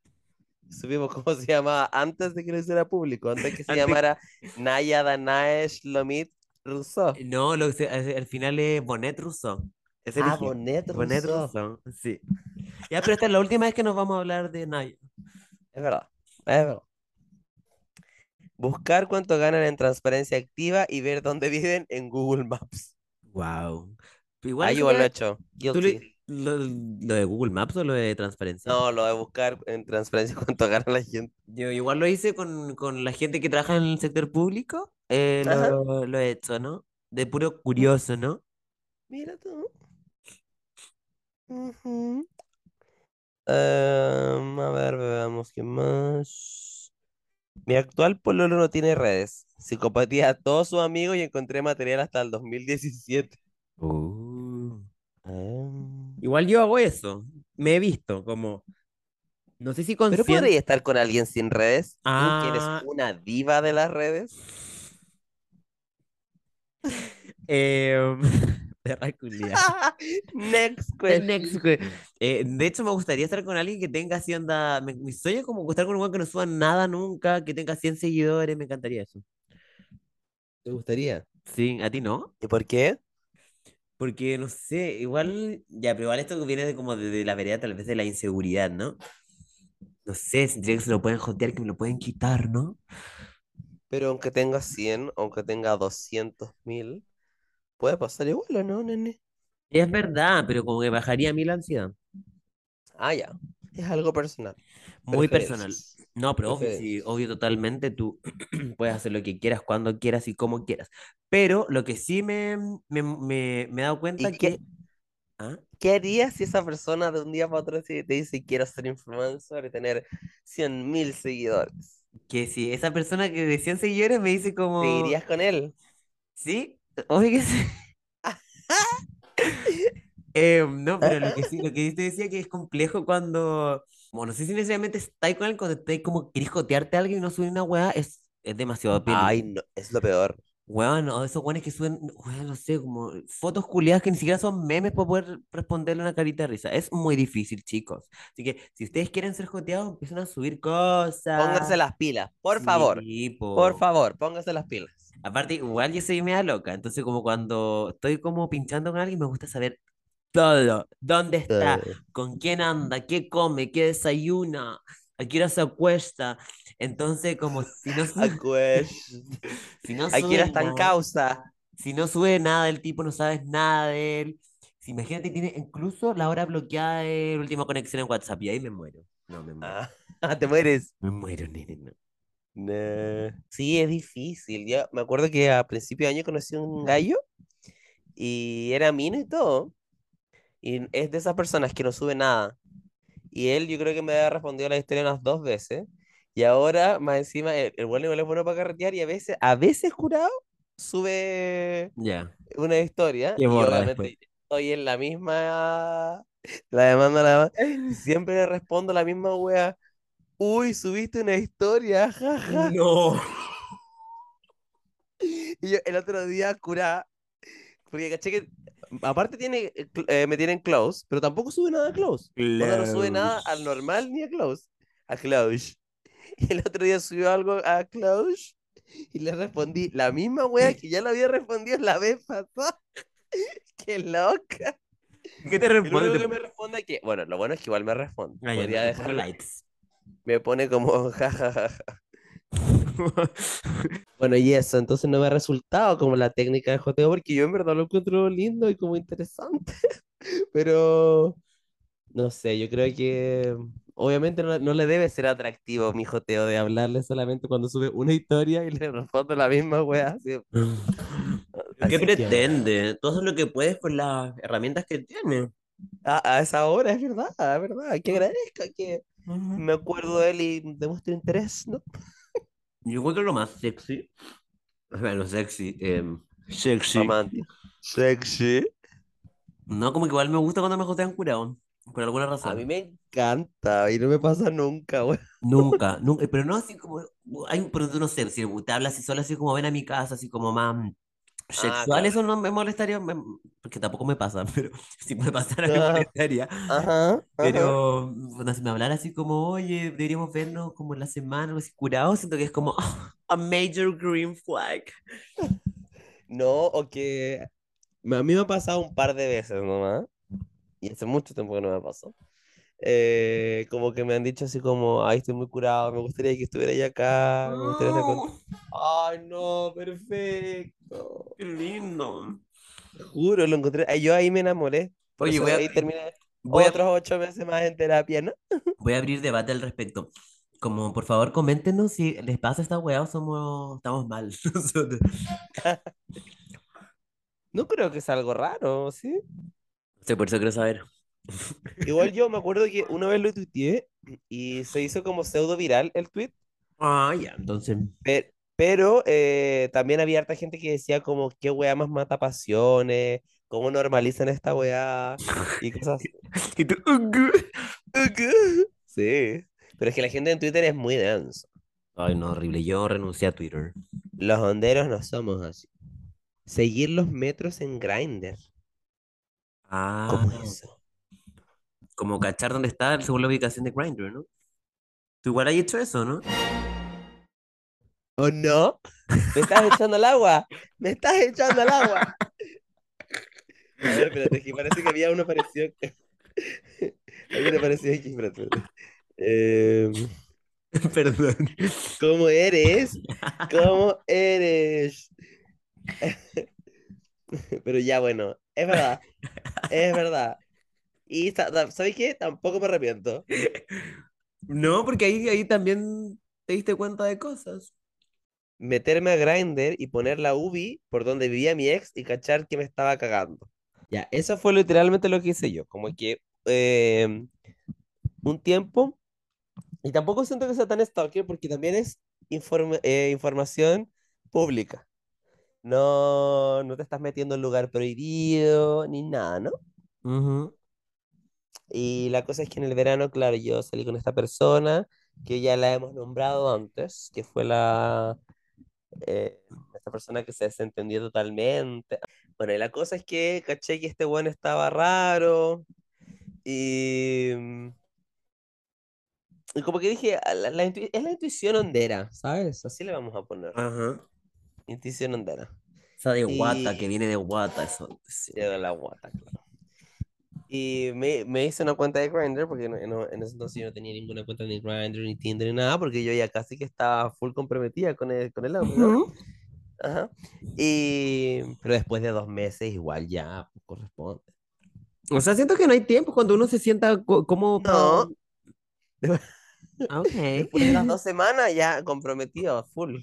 B: Supimos cómo se llamaba antes de que lo hiciera público, antes que [laughs] se
A: Antes,
B: llamara Naya Danae Shlomit Rousseau.
A: no, lo que se- al al final es Bonet Rousseau. Es
B: Ah. Bonet
A: Bonet
B: Rousseau.
A: Rousseau, sí. Ya, pero esta es la última vez que nos vamos a hablar de Naya.
B: Es verdad, es verdad. Buscar cuánto ganan en transparencia activa y ver dónde [laughs] viven en Google Maps.
A: Wow.
B: Ah,
A: Igual
B: yo igual lo he hecho.
A: ¿tú
B: Guilty.
A: le- lo, lo de Google Maps o lo de transparencia?
B: No, lo de buscar en transparencia [laughs] cuánto gana la gente.
A: Yo igual lo hice con, con la gente que trabaja en el sector público. eh, lo, lo he hecho, ¿no? De puro curioso, ¿no?
B: Mira tú. Em, a ver, veamos qué más. Mi actual pololo no tiene redes. Psicopatía a todos sus amigos y encontré material hasta el 2017.
A: Uh.
B: Ah.
A: Igual yo hago eso. Me he visto como, no sé si
B: Pero
A: consciente.
B: podría estar con alguien sin redes. Tú que eres
A: Ah.
B: una diva de las redes. [laughs]
A: Em, [laughs] perra culiá. [laughs] [laughs]
B: Next question.
A: next eh, de hecho, me gustaría estar con alguien que tenga así onda. me- Mi sueño es como estar con un weón que no suba nada nunca, que tenga 100 seguidores. Me encantaría eso.
B: ¿Te gustaría?
A: Sí, ¿a ti no?
B: ¿Y por qué?
A: Porque no sé, igual. Ya, pero igual esto viene de como de, de la vereda, tal vez de la inseguridad, ¿no? No sé, sentiría que se lo pueden jotear, que me lo pueden quitar, ¿no?
B: Pero aunque tenga 100, aunque tenga 200 mil, puede pasar igual, ¿o no, nene?
A: Es verdad, pero como que bajaría a mí la ansiedad.
B: Ah, ya. Es algo personal.
A: Muy personal. No, pero obvio, sí, obvio totalmente, tú [clears throat] puedes hacer lo que quieras, cuando quieras y como quieras. Pero lo que sí me, me, me, me he dado cuenta
B: ¿Y qué,
A: que... ¿Ah?
B: qué harías si esa persona de un día para otro te te dice quiero ser influencer y tener 100 mil seguidores?
A: Que si esa persona que de 100 seguidores me dice como...
B: ¿Seguirías con él?
A: ¿Sí? Sí. [laughs] Eh, no, pero lo que sí, lo que [laughs] te decía que es complejo cuando... Bueno, no sé si necesariamente estáis con él, cuando estáis como querés jotearte a alguien y no subir una weá, es, es demasiado peligroso.
B: Ay, no, es lo peor.
A: Weón, o esos weones que suben, weón, no sé, como fotos culiadas que ni siquiera son memes para poder responderle una carita de risa. Es muy difícil, chicos. Así que si ustedes quieren ser joteados, empiecen a subir cosas.
B: Pónganse las pilas, por favor. Por
A: po.
B: favor, pónganse las pilas.
A: Aparte, igual yo soy media loca, entonces como cuando estoy como pinchando con alguien, me gusta saber todo. ¿Dónde está? ¿Con quién anda? ¿Qué come? ¿Qué desayuna? ¿A qué hora se acuesta? Entonces, como si no sube, [laughs] si no
B: Aquí
A: sube
B: está en
A: nada,
B: causa.
A: si no sube nada del tipo, no sabes nada de él. Si imagínate, tiene incluso la hora bloqueada de la última conexión en WhatsApp y ahí me muero. No, me muero.
B: Ah, [laughs] te mueres.
A: Me muero, nene, no.
B: Nah. Sí, es difícil. Yo me acuerdo que a principio de año conocí a un gallo y era mino y todo. Y es de esas personas que no sube nada. Y él, yo creo que me había respondido la historia unas dos veces. Y ahora, más encima, el, el bueno es bueno para carretear y a veces, a veces jurado, sube
A: Ya.
B: una historia. Y
A: borra
B: obviamente estoy en la misma. [laughs] La demanda, la demanda. [laughs] Y siempre le respondo la misma wea. Uy, subiste una historia, jaja.
A: No. [laughs]
B: Y yo el otro día curá, porque caché que aparte tiene, eh, eh, me tienen close, pero tampoco sube nada a close. Onda no sube nada al normal ni a close. A close. [laughs] Y el otro día subió algo a close y le respondí la misma wea que ya lo había respondido la vez pasada. [laughs] Qué loca.
A: ¿Qué te
B: lo
A: responde?
B: único que me responde es que, bueno, lo bueno es que igual me responde.
A: Ah, ya,
B: Podría dejar,
A: likes.
B: Me pone como [laughs] jajaja. [laughs] Bueno, y eso, entonces no me ha resultado como la técnica de joteo, porque yo en verdad lo encuentro lindo y como interesante. [laughs] Pero, no sé, yo creo que obviamente no, no le debe ser atractivo mi joteo de hablarle solamente cuando sube una historia y le respondo la misma wea. así.
A: ¿Qué
B: que,
A: pretende? Todo lo que puedes con las herramientas que tiene.
B: a, a esa hora, es verdad, es verdad. Que agradezca que me acuerdo de él y demuestre interés, ¿no?
A: Yo encuentro lo más sexy. Bueno, sexy. em, sexy.
B: Romántico. Sexy.
A: No, como que igual me gusta cuando me jotean curado. Por alguna
B: A
A: razón.
B: mí me encanta y no me pasa nunca, wea.
A: Nunca, nunca. [laughs] Pero no así como. Hay, pero no sé, si te hablas así solo así como ven a mi casa, así como más mm, sexual,
B: claro.
A: eso no me molestaría. me- porque tampoco me pasa, [laughs] pero si me pasara me
B: Ah,
A: molestaría.
B: Ajá, ajá.
A: Pero bueno, si me hablara así como, oye, deberíamos vernos como en la semana, algo así curado, siento que es como [laughs] a major green flag.
B: No, o que a mí me ha pasado un par de veces nomás, y hace mucho tiempo que no me pasó. Eh, como que me han dicho así como, ay, estoy muy curado, me gustaría que estuviera acá, me gustaría estar con... Ay, no, perfecto.
A: Qué lindo.
B: Te Juro, lo encontré. Ay, yo ahí me enamoré. Por
A: Oye,
B: eso
A: voy a,
B: ahí terminé
A: voy a,
B: otros ocho meses más en terapia, ¿no?
A: voy a abrir debate al respecto. Como, por favor, coméntenos si les pasa esta weá o somos, estamos mal nosotros. [laughs]
B: No creo que sea algo raro, ¿sí?
A: Sí, por eso quiero saber.
B: Igual yo me acuerdo que una vez lo tuiteé y se hizo como pseudo viral el tweet
A: Ah, ya, entonces.
B: Pe- Pero, eh, también había harta gente que decía como, qué weá más mata pasiones, cómo normalizan esta weá y cosas [laughs]
A: Y tú, "Ugu".
B: Sí, pero es que la gente en Twitter es muy densa.
A: Ay, no, horrible. Yo renuncié a Twitter.
B: Los honderos no somos así. Seguir los metros en Grindr.
A: Ah,
B: ¿Cómo es eso?
A: Como cachar dónde está según la ubicación de Grindr, ¿no? Tú igual has hecho eso, ¿no?
B: ¿O no? ¿Me estás [laughs] echando al agua? ¿Me estás echando al agua? A ver, espérate, que parece que había uno parecido. [laughs] Había uno parecido aquí, espérate, espérate. Eh, [laughs]
A: Perdón.
B: ¿cómo eres? ¿Cómo eres? Pero ya, bueno, es verdad, es verdad. Y ¿sabes qué? Tampoco me arrepiento.
A: No, porque ahí, ahí también te diste cuenta de cosas.
B: Meterme a Grindr y poner la UBI por donde vivía mi ex y cachar que me estaba cagando. Ya, eso fue literalmente lo que hice yo. Como que eh, un tiempo, y tampoco siento que sea tan stalker porque también es informa- eh, información pública. No, no te estás metiendo en lugar prohibido ni nada, ¿no?
A: Ujú.
B: Y la cosa es que en el verano, claro, yo salí con esta persona que ya la hemos nombrado antes, que fue la eh, esta persona que se desentendió totalmente. Bueno, y la cosa es que caché que este weón estaba raro y, mm, y como que dije, "Ah, la- la es la intuición hondera, ¿sabes? Así le vamos a poner,
A: Ajá.
B: intuición hondera.
A: Esa de
B: Y
A: guata, que viene de guata, eso. sí.
B: de la guata, claro. Y me, me hice una cuenta de Grindr, porque no- no- en ese entonces yo no tenía ninguna cuenta ni Grindr, ni Tinder, ni nada, porque yo ya casi que estaba full comprometida con el, con el hombre, ¿no?
A: Ujú.
B: Ajá. Y, pero después de dos meses, igual ya pues, corresponde.
A: O sea, siento que no hay tiempo cuando uno se sienta co- como
B: No,
A: Ah, [laughs] Ok.
B: después de las dos semanas ya comprometido, full.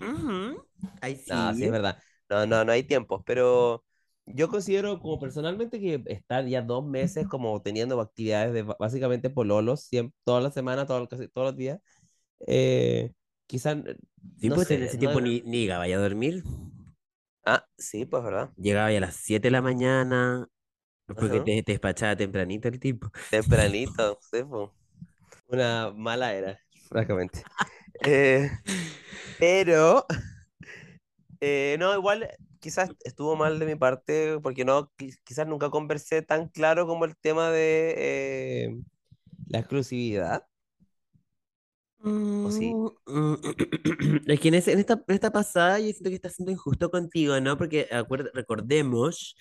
A: Ahí
B: No, sí
A: sí.
B: es verdad. No, no, no hay tiempos, pero yo considero como personalmente que estar ya dos meses como teniendo actividades de básicamente pololos, siempre, toda la semana, todo, casi todos los días, eh, quizás,
A: Sí,
B: no
A: pues en
B: sé,
A: ese
B: no-
A: tiempo ni, ni llegaba a dormir.
B: Ah, sí, pues verdad.
A: Llegaba ya a las 7 de la mañana, porque te, te despachaba tempranito el tipo.
B: Tempranito, sí, pues. Una mala era, francamente. [laughs] Eh, pero, eh, no, igual quizás estuvo mal de mi parte porque no, qui- quizás nunca conversé tan claro como el tema de eh, la exclusividad. ¿O sí?
A: Mm, mm, [clears throat] Es que en, esta, en esta pasada yo siento que está siendo injusto contigo, ¿no? Porque acuer- recordemos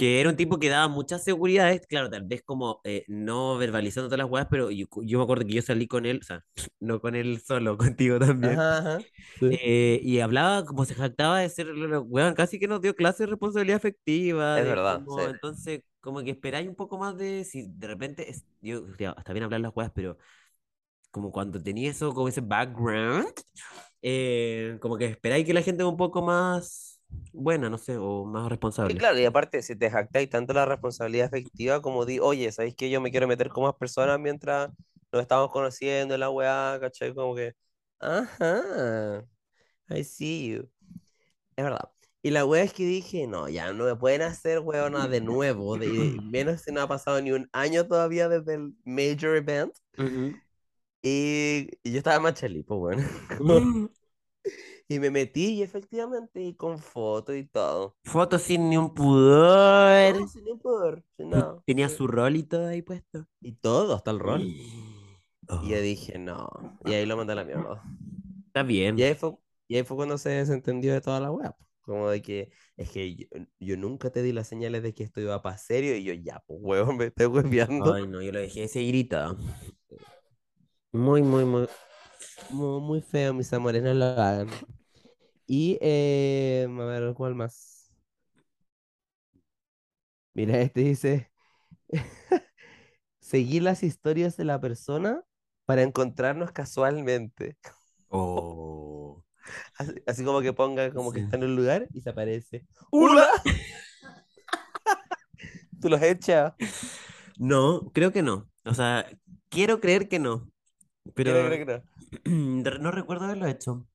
A: que era un tipo que daba muchas seguridades, claro, tal vez como eh, no verbalizando todas las weas, pero yo, yo me acuerdo que yo salí con él, o sea, [laughs] no con él solo, [laughs] contigo también.
B: Ajá, ajá. Sí.
A: eh, y hablaba como se jactaba de ser, weón, casi que nos dio clase de responsabilidad afectiva,
B: Es
A: de
B: verdad,
A: como,
B: sí.
A: entonces, como que esperáis un poco más de, si de repente, es, yo, ya, está bien hablar las weas, pero como cuando tenía eso, como ese background, eh, como que esperáis que la gente un poco más buena, no sé, o más
B: Y
A: responsable.
B: claro, y aparte, si te jactáis tanto la responsabilidad afectiva como di, oye, ¿sabéis que yo me quiero meter con más personas mientras nos estamos conociendo en la weá, ¿cachai? Como que, ajá, I see you. Es verdad. Y la weá es que dije, no, ya no me pueden hacer weona de nuevo, de, y [laughs] menos si no ha pasado ni un año todavía desde el major event.
A: Ujú.
B: Y, y yo estaba más cheli, pues [laughs] bueno. Y me metí y efectivamente, y con foto y todo.
A: Fotos sin ni un pudor.
B: No, sin pudor, sin
A: Pu-
B: nada.
A: Tenía su rol y todo ahí puesto.
B: Y todo, hasta el rol.
A: Oh, [gasps]
B: Y yo dije, no. Y ahí lo mandé a la mierda.
A: está bien.
B: Y ahí fue, y ahí fue cuando se desentendió de toda la weá. po. Como de que, es que yo, yo nunca te di las señales de que esto iba para serio. Y yo, ya, pues huevón, me estoy hueveando.
A: Ay, no, yo lo dejé ese grita. Muy, muy, muy.
B: Muy, muy feo, mis amores, no lo hagan. Y, eh, a ver, ¿cuál más? Mira, este dice, [laughs] seguir las historias de la persona para encontrarnos casualmente.
A: Oh.
B: Así, así como que ponga como que está en un lugar y se aparece. ¡Hola! [laughs] ¿Tú los echas?
A: No, creo que no. O sea, quiero creer que no. Pero
B: no. [clears throat]
A: no recuerdo haberlo hecho.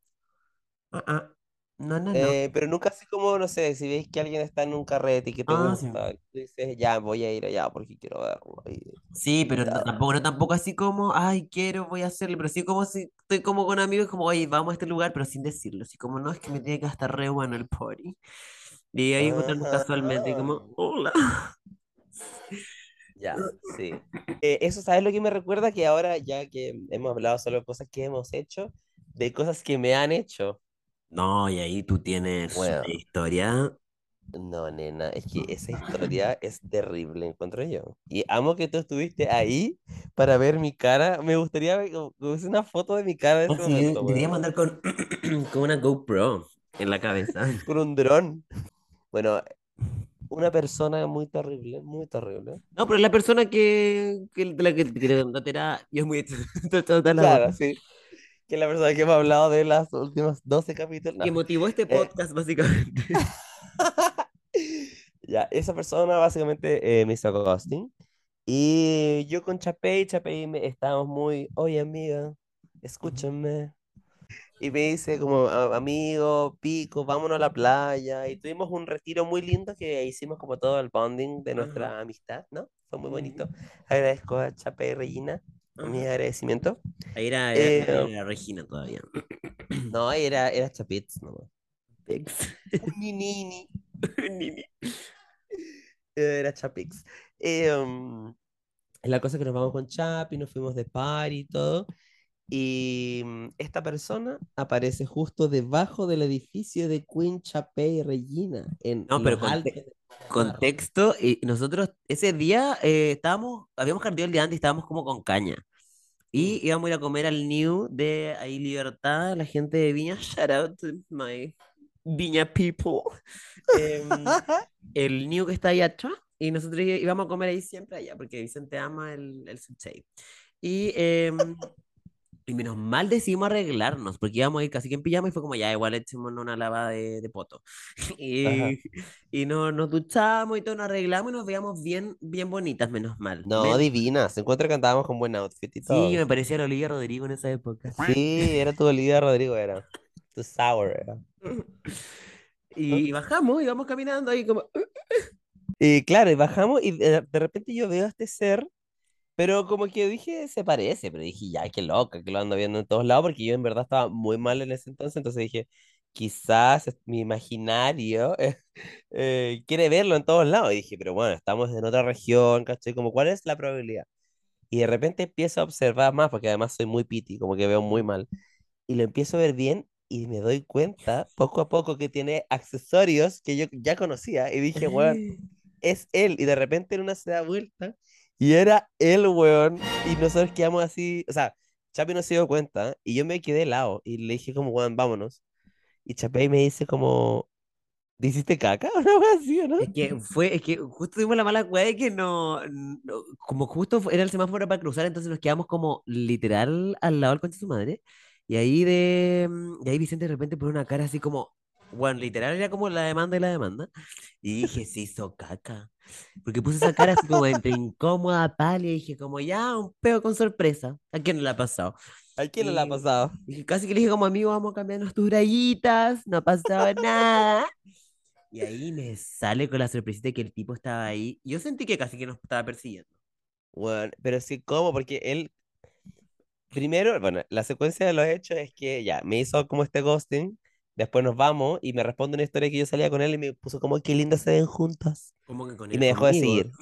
A: Ah, ah. No, no, no.
B: Eh, pero nunca así como, no sé, si veis que alguien está en un carrete y que te
A: Ah, sí.
B: gusta, y tú dices, ya, voy a ir allá porque quiero verlo. y-
A: Sí, pero no- tampoco, no tampoco así como, ay, quiero, voy a hacerlo, pero sí como si estoy como con amigos, como, oye, vamos a este lugar, pero sin decirlo, así como, no, es que me tiene que estar re bueno el party. Y ahí encontrarnos casualmente, y como, hola.
B: Ya, sí. Eh, eso, ¿sabes lo que me recuerda? Que ahora, ya que hemos hablado solo de cosas que hemos hecho, de cosas que me han hecho.
A: No, y ahí tú tienes una
B: Bueno,
A: historia.
B: no, nena, es que esa historia [laughs] es terrible, encuentro yo. Y amo que tú estuviste ahí para ver mi cara. Me gustaría ver una foto de mi cara en
A: Oh, sí,
B: momento,
A: deberíamos
B: weón.
A: andar con, [clears throat] con una GoPro en la cabeza. [laughs]
B: Con un dron. Bueno, una persona muy terrible, muy terrible.
A: No, pero la persona que, que de la que te quiero contar era, yo es muy [laughs]
B: Claro, sí. Que la persona que hemos hablado de las últimas 12 capítulos.
A: que motivó este [laughs]
B: Eh,
A: podcast, básicamente. [laughs]
B: Ya, esa persona básicamente eh, me hizo ghosting. Y yo con Chapey, Chapey me, estábamos muy, oye amiga, escúchame. Y me dice como, "A- amigo, pico, vámonos a la playa. Y tuvimos un retiro muy lindo que hicimos como todo el bonding de
A: Ajá.
B: nuestra amistad, ¿no? Fue muy bonito. Agradezco a Chapey y Regina, mi agradecimiento.
A: Ahí era, era,
B: Eh,
A: era Regina todavía. [clears throat]
B: no, era, era Chapitz, no.
A: Ex.
B: Un ninini. [laughs]
A: Nini.
B: Era Chapix. Eh, um, la cosa que nos vamos con Chapi, nos fuimos de party y todo. Y mm, esta persona aparece justo debajo del edificio de Queen Chapé y Regina, en
A: No, pero
B: Mar.
A: contexto, y nosotros ese día eh, estábamos, habíamos cambiado el día antes y estábamos como con caña. Y íbamos a ir a comer al New de ahí Libertad, la gente de Viña. Shout out to my Viña people. [laughs] Em, el New que está ahí atrás. Y nosotros íbamos a comer ahí siempre allá, porque Vicente ama el, el sushi. Y, em, y menos mal decidimos arreglarnos, porque íbamos a ir casi que en pijama y fue como, ya, igual echémonos una lavada de, de poto. [laughs] Y, y no, nos duchamos y todo, nos arreglamos y nos veíamos bien, bien bonitas, menos mal.
B: No,
A: Men-
B: divina. Se encuentra que andábamos con buen outfit y
A: sí,
B: todo.
A: me parecía la Olivia Rodrigo en esa época.
B: Sí, era tu Olivia Rodrigo, era. Tu sour, era.
A: Y bajamos y vamos caminando ahí como...
B: Y claro, y bajamos y de, de repente yo veo a este ser, pero como que dije, se parece, pero dije, ya, qué loca, que lo ando viendo en todos lados, porque yo en verdad estaba muy mal en ese entonces, entonces dije, quizás mi imaginario eh, [laughs] eh, quiere verlo en todos lados, y dije, pero bueno, estamos en otra región, ¿cachai? Como, ¿cuál es la probabilidad? Y de repente empiezo a observar más, porque además soy muy piti, como que veo muy mal, y lo empiezo a ver bien. Y me doy cuenta poco a poco que tiene accesorios que yo ya conocía. Y dije, bueno, [laughs] es él. Y de repente en una se da vuelta y era él, weón. Y nosotros quedamos así, o sea, Chapi no se dio cuenta y yo me quedé helado y le dije como, weón, vámonos. Y Chapi me dice como, ¿te hiciste caca [laughs] o algo así, o no?
A: Es que fue, es que justo tuvimos la mala weá de que no, no- como justo era el semáforo para cruzar, entonces nos quedamos como literal al lado del concha de su madre. Y ahí de, y ahí Vicente de repente pone una cara así como, bueno, literal era como la demanda y la demanda. Y dije, se hizo caca. Porque puse esa cara así como entre incómoda, pálida, y dije como, ya, un peo con sorpresa. ¿A quién no le ha pasado?
B: ¿A quién no le ha pasado?
A: y casi que le dije como, amigo, vamos a cambiarnos tus rayitas, no ha pasado nada. Y ahí me sale con la sorpresita que el tipo estaba ahí. Yo sentí que casi que nos estaba persiguiendo.
B: Bueno, pero sí, ¿cómo? Porque él, primero, bueno, la secuencia de los hechos es que ya, me hizo como este ghosting, después nos vamos y me responde una historia que yo salía con él y me puso como, qué lindas se ven juntas.
A: Como que con
B: Y me dejó de seguir,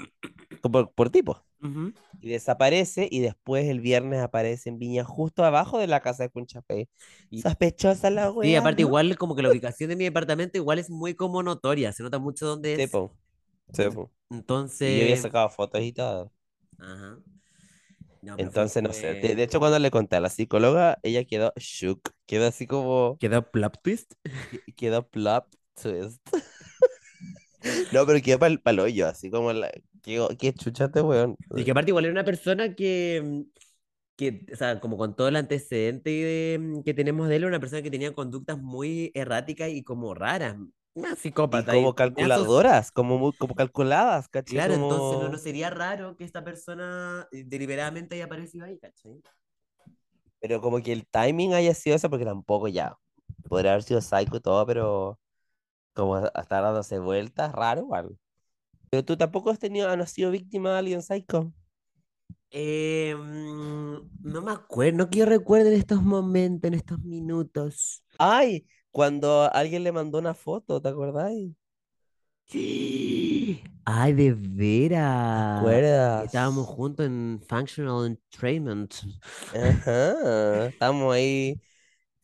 B: por tipo. Y desaparece y después el viernes aparece en Viña justo abajo de la casa de Conchapé.
A: Y-
B: Sospechosa la
A: Sí,
B: wea,
A: aparte
B: ¿no?
A: igual como que la ubicación de mi departamento igual es muy como notoria, se nota mucho dónde
B: Sí,
A: es.
B: po. Sí, po. Y yo había
A: Entonces,
B: sacado fotos y todo.
A: ajá. No, pero fue-
B: Entonces, no sé. De, de hecho, cuando le conté a la psicóloga, ella quedó shook. Quedó así como.
A: ¿Quedó plot twist?
B: que- Quedó plop twist. [laughs] No, pero quedó para el hoyo, así como la. Qué, qué chuchate, weón.
A: Y que aparte igual era una persona que, que, o sea, como con todo el antecedente de- que tenemos de él, una persona que tenía conductas muy erráticas y como raras, una
B: Y
A: psicópata.
B: como
A: me aso-
B: calculadoras, como como calculadas, ¿cachai?
A: Claro, entonces no,
B: Como-
A: no sería raro que esta persona eh, deliberadamente haya aparecido ahí, ¿cachai?
B: Pero como que el timing haya sido eso, porque tampoco ya. Podría haber sido psycho y todo, pero como hasta dándose vueltas, raro igual. Pero tú tampoco has tenido, has sido víctima de alguien psycho.
A: Eh, no me acuerdo, no quiero recuerdo en estos momentos, en estos minutos.
B: Ay, cuando alguien le mandó una foto, ¿te acordáis?
A: Ay, de
B: ¿Te
A: veras. Estábamos
B: acuerdas?
A: juntos en Functional Entrainment.
B: Ajá, estamos ahí,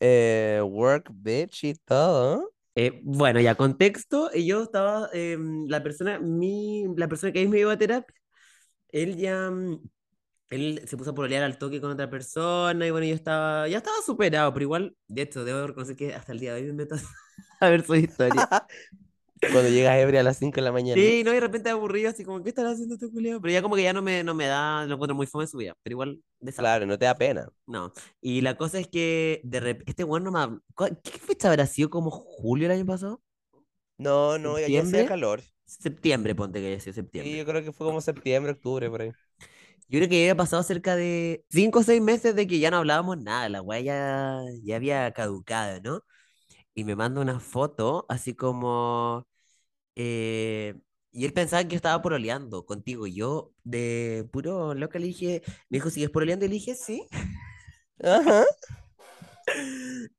B: eh, work, bitch y todo.
A: Eh, bueno, ya contexto, yo estaba, em, la persona, mi, la persona que ahí me iba a terapia, él ya, mm, él se puso a pololear al toque con otra persona y bueno, yo estaba, ya estaba superado, pero igual, de hecho, debo reconocer que hasta el día de hoy me meto a ver su historia. [laughs]
B: Cuando llegas ebria a las 5 de la mañana.
A: Sí, no, y de repente aburrido, así como, ¿qué estará haciendo este culiao? Pero ya como que ya no me, no me da, lo encuentro muy fome su vida, pero igual.
B: Claro, no te da pena.
A: No. Y la cosa es que de rep- este weón no me... ha- ¿cuál- ¿Qué fecha habrá sido como julio el año pasado?
B: No, no, ya ya hacía calor.
A: Septiembre, ponte que haya sido
B: Sí,
A: septiembre.
B: yo creo que fue como septiembre, octubre, por ahí.
A: Yo creo que había pasado cerca de cinco o seis meses de que ya no hablábamos nada, la weá ya, ya había caducado, ¿no? Y me manda una foto así como... eh, y él pensaba que estaba pololeando contigo. Yo de puro loca le dije, me dijo, ¿sigues pololeando? Y le dije, sí. [laughs]
B: Ajá.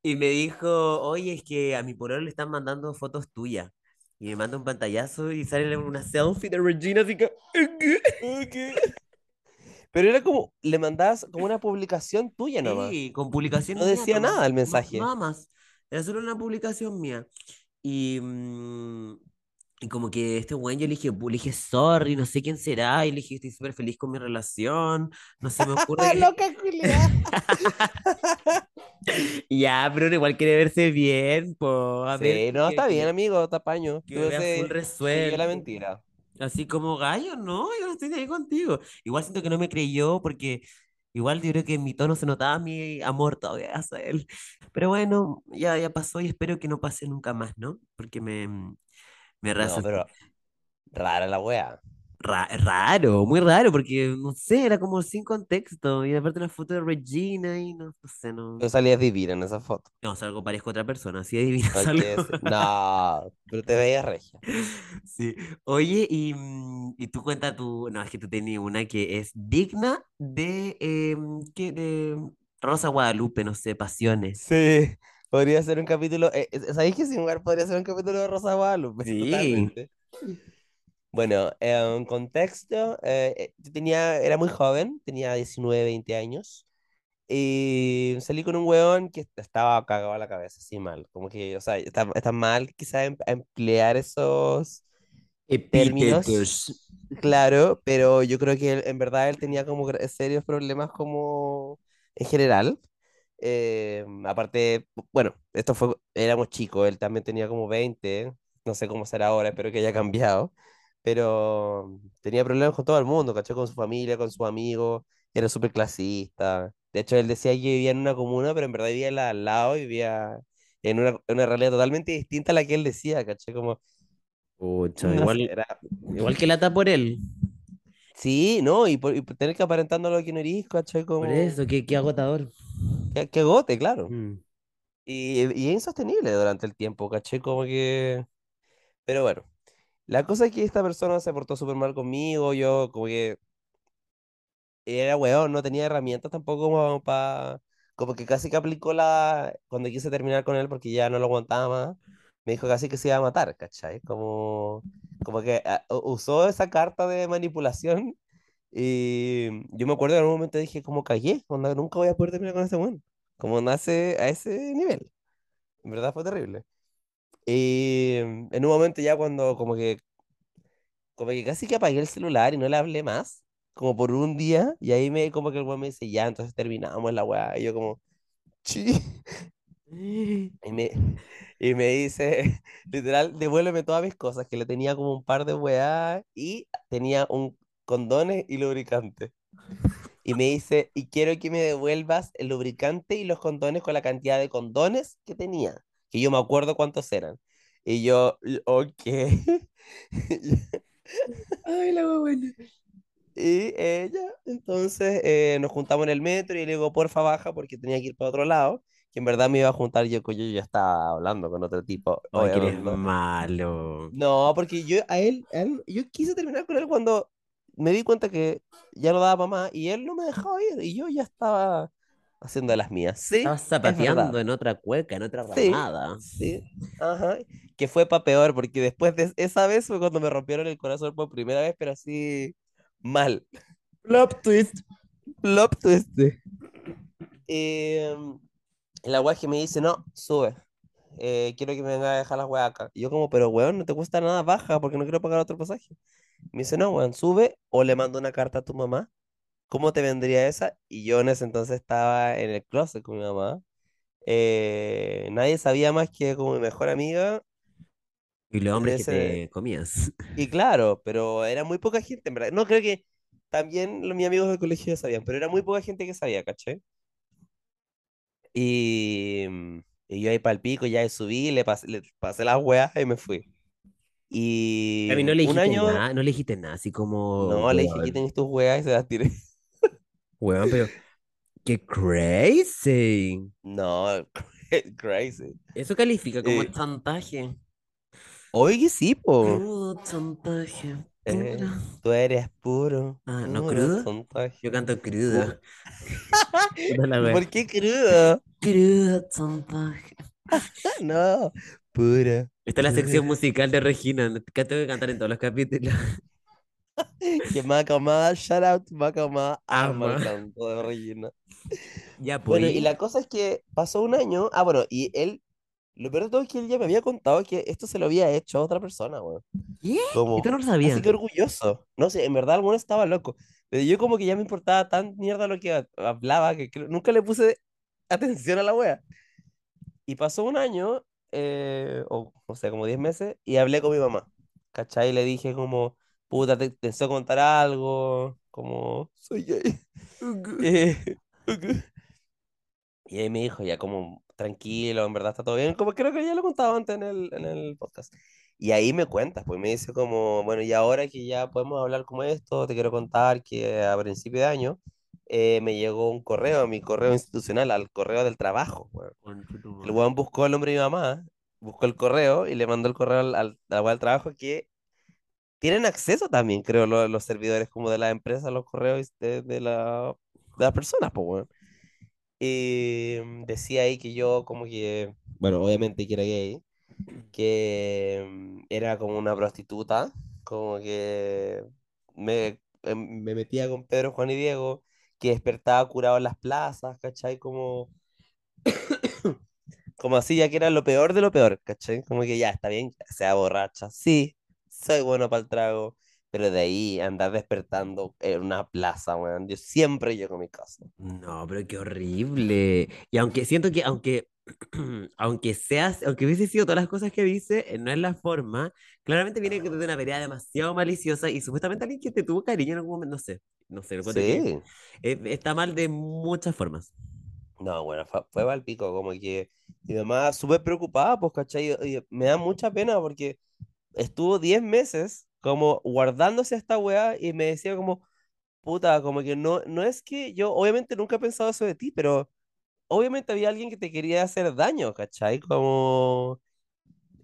A: Y me dijo, oye, es que a mi pololo le están mandando fotos tuyas. Y me manda un pantallazo y sale una selfie de Regina, así que...
B: Pero era como, le mandabas como una publicación tuya nomás.
A: Sí, con publicación
B: No
A: mía
B: decía nada el
A: No,
B: mensaje.
A: nada más. Era solo una publicación mía. Y, mm, y como que este weón yo le dije, le dije, sorry, no sé quién será. Y le dije, estoy súper feliz con mi relación. No se me ocurre [laughs]
B: ¡Ah,
A: que...
B: loca culiá! [laughs]
A: Ya, pero igual quiere verse bien, pues, a ver,
B: Sí, no,
A: que,
B: está bien, amigo, tapaño.
A: que
B: Tú
A: vea full
B: creyó la
A: resuelto.
B: mentira.
A: Así como gallo, no, yo no estoy de ahí contigo. Igual siento que no me creyó porque igual yo creo que en mi tono se notaba mi amor todavía hacia él. Pero bueno, ya, ya pasó y espero que no pase nunca más, ¿no? Porque me, me
B: No, pero rara la wea.
A: Ra- raro, muy raro, porque no sé, era como sin contexto. Y aparte una foto de Regina y no, no sé, no.
B: Tú salías divina en esa foto.
A: No, salgo parezco otra persona, así
B: No que decir- No, pero te veías regia. [laughs]
A: Sí. Oye, y, mm, y tú cuenta tu. No, es que tú tenías una que es digna de. eh, ¿qué? De Rosa Guadalupe, no sé, pasiones.
B: Sí, podría ser un capítulo. eh, eh, ¿sabéis que sin lugar podría ser un capítulo de Rosa Guadalupe? [laughs]
A: Sí.
B: Totalmente. Bueno, en contexto, eh, eh, yo tenía, era muy joven, tenía 19 20 años, y salí con un weón que estaba cagado a la cabeza, así mal, como que, o sea, está, está mal quizá em- emplear esos términos,
A: Epítetos.
B: claro, pero yo creo que él- en verdad él tenía como serios problemas como en general. Eh, aparte, bueno, esto fue, éramos chicos, él también tenía como 20 no sé cómo será ahora, espero que haya cambiado, pero tenía problemas con todo el mundo, ¿cachai? Con su familia, con sus amigos, era súper clasista. De hecho, él decía que vivía en una comuna, pero en verdad vivía en la al lado y vivía en una, en una realidad totalmente distinta a la que él decía, ¿cachai? Como,
A: Pucha,
B: no sé,
A: igual,
B: era...
A: igual que lata por él.
B: Sí, no, y por, y por tener que aparentando lo que no eres, ¿cachai?
A: Por
B: Como,
A: eso, qué, qué agotador.
B: que, que gote, claro.
A: Mm.
B: Y, y es insostenible durante el tiempo, ¿cachai? Como que... Pero bueno, la cosa es que esta persona se portó súper mal conmigo, yo como que era weón, no tenía herramientas tampoco como para... Como que casi que aplicó la... Cuando quise terminar con él porque ya no lo aguantaba más, me dijo casi que se iba a matar, ¿cachai? Como, como que ah, usó esa carta de manipulación y yo me acuerdo en un momento dije como onda, nunca voy a poder terminar con este weón. Como nace a ese nivel. En verdad fue terrible. Y en un momento ya cuando como que como que casi que apagué el celular y no le hablé más, como por un día, y ahí me como que el weón me dice, ya, entonces terminamos la weá, y yo como, sí, [gasps] y me, y me dice, [laughs] literal, devuélveme todas mis cosas, que le tenía como un par de weá, y tenía un condones y lubricante. Y me dice, y quiero que me devuelvas el lubricante y los condones con la cantidad de condones que tenía, que yo me acuerdo cuántos eran. Y yo, ok. [laughs]
A: Ay, la buena.
B: Y ella, entonces eh, nos juntamos en el metro y le digo, porfa, baja porque tenía que ir para otro lado. Que en verdad me iba a juntar yo con yo ya estaba hablando con otro tipo.
A: Que eres
B: ¿no?
A: malo.
B: No, porque yo a él, a él- yo quise terminar con él cuando me di cuenta que ya no daba para más y él no me dejaba ir y yo ya estaba haciendo las mías. Sí,
A: Estabas
B: es
A: zapateando en otra cueca, en otra
B: Sí,
A: ramada.
B: sí. Ajá. Que fue para peor porque después de esa vez fue cuando me rompieron el corazón por primera vez, pero así mal.
A: Plop twist.
B: Plop twist. Eh, la weá que me dice, no, sube. Eh, quiero que me venga a dejar las weas acá. Y yo como, pero weón, no te cuesta nada, baja porque no quiero pagar otro pasaje. Me dice, no, weón, sube o le mando una carta a tu mamá. ¿Cómo te vendría esa? Y yo en ese entonces estaba en el closet con mi mamá. Eh, nadie sabía más que como mi mejor amiga.
A: Y los hombres que
B: ese-
A: te comías. [laughs]
B: Y claro, pero era muy poca gente, en verdad. No creo que también los, mis amigos del colegio ya sabían, pero era muy poca gente que sabía, ¿cachai? Y, mm, y yo ahí para el pico ya subí, le pasé, le pasé las weas y me fui. Y
A: A mí no le dijiste
B: año,
A: nada, no le dijiste nada, así como,
B: no, le dije que tenés tus weas y se las tiré.
A: Weón, pero qué crazy.
B: No, [laughs] crazy.
A: Eso califica como
B: Eh,
A: chantaje.
B: Oye, que sí, po.
A: Crudo chantaje.
B: Eh,
A: puro.
B: tú eres puro,
A: Ah, ¿no crudo?
B: chantaje.
A: Yo canto crudo. [laughs]
B: ¿Por qué crudo?
A: Crudo chantaje. [laughs]
B: No, puro.
A: Esta es la sección musical de Regina. Que tengo que cantar en todos los capítulos.
B: Que Macamá, shout out Macamá, ama el
A: Ama.
B: canto de Regina.
A: Ya,
B: Bueno, y
A: pues.
B: la cosa es que pasó un año. Ah, bueno, y él, lo peor de todo es que él ya me había contado que esto se lo había hecho a otra persona, weón.
A: ¿Qué? Y
B: Como,
A: tú no lo
B: así
A: sabías.
B: que orgulloso. No sé, en verdad alguno estaba loco. Pero yo como que ya me importaba tan mierda lo que ha- hablaba que nunca le puse atención a la wea. Y pasó un año, eh, o no sé, como 10 meses, y hablé con mi mamá. ¿Cachai? Y le dije como, puta, te, te deseo contar algo, como, soy gay. Eh, [laughs] Y ahí me dijo, ya como, tranquilo, en verdad está todo bien, como creo que ya lo contaba antes en el, en el podcast. Y ahí me cuentas, pues me dice como, bueno, y ahora que ya podemos hablar como esto, te quiero contar que a principio de año eh, me llegó un correo, a mi correo institucional, al correo del trabajo, weón. El weón buscó el nombre de mi mamá, buscó el correo y le mandó el correo al, al, a la weá del trabajo que tienen acceso también, creo, lo- los, servidores como de las empresas, los correos de, de, la, de las personas, pues, weón. Y mm, decía ahí que yo como que, bueno, obviamente que era gay, que mm, era como una prostituta, como que me, em, me metía con Pedro, Juan y Diego, que despertaba curado en las plazas, ¿cachai? Como, [coughs] como así, ya que era lo peor de lo peor, ¿cachai? Como que ya, está bien, sea borracha, sí, soy bueno para el trago, pero de ahí andar despertando en una plaza, weón, yo siempre llego a mi casa.
A: No, pero qué horrible. Y aunque siento que, aunque, [clears throat] aunque seas, aunque hubiese sido todas las cosas que dice, eh, no es la forma, claramente viene de una pelea demasiado maliciosa y supuestamente alguien que te tuvo cariño en algún momento, no sé, no sé, que
B: Sí.
A: eh, está mal de muchas formas.
B: No, bueno, fue, fue como que mi mamá súper preocupada, pues, ¿cachai? Y y me da mucha pena porque estuvo 10 meses como guardándose esta weá y me decía como, puta, como que no, no es que yo, obviamente nunca he pensado eso de ti, pero obviamente había alguien que te quería hacer daño, ¿cachai? Como...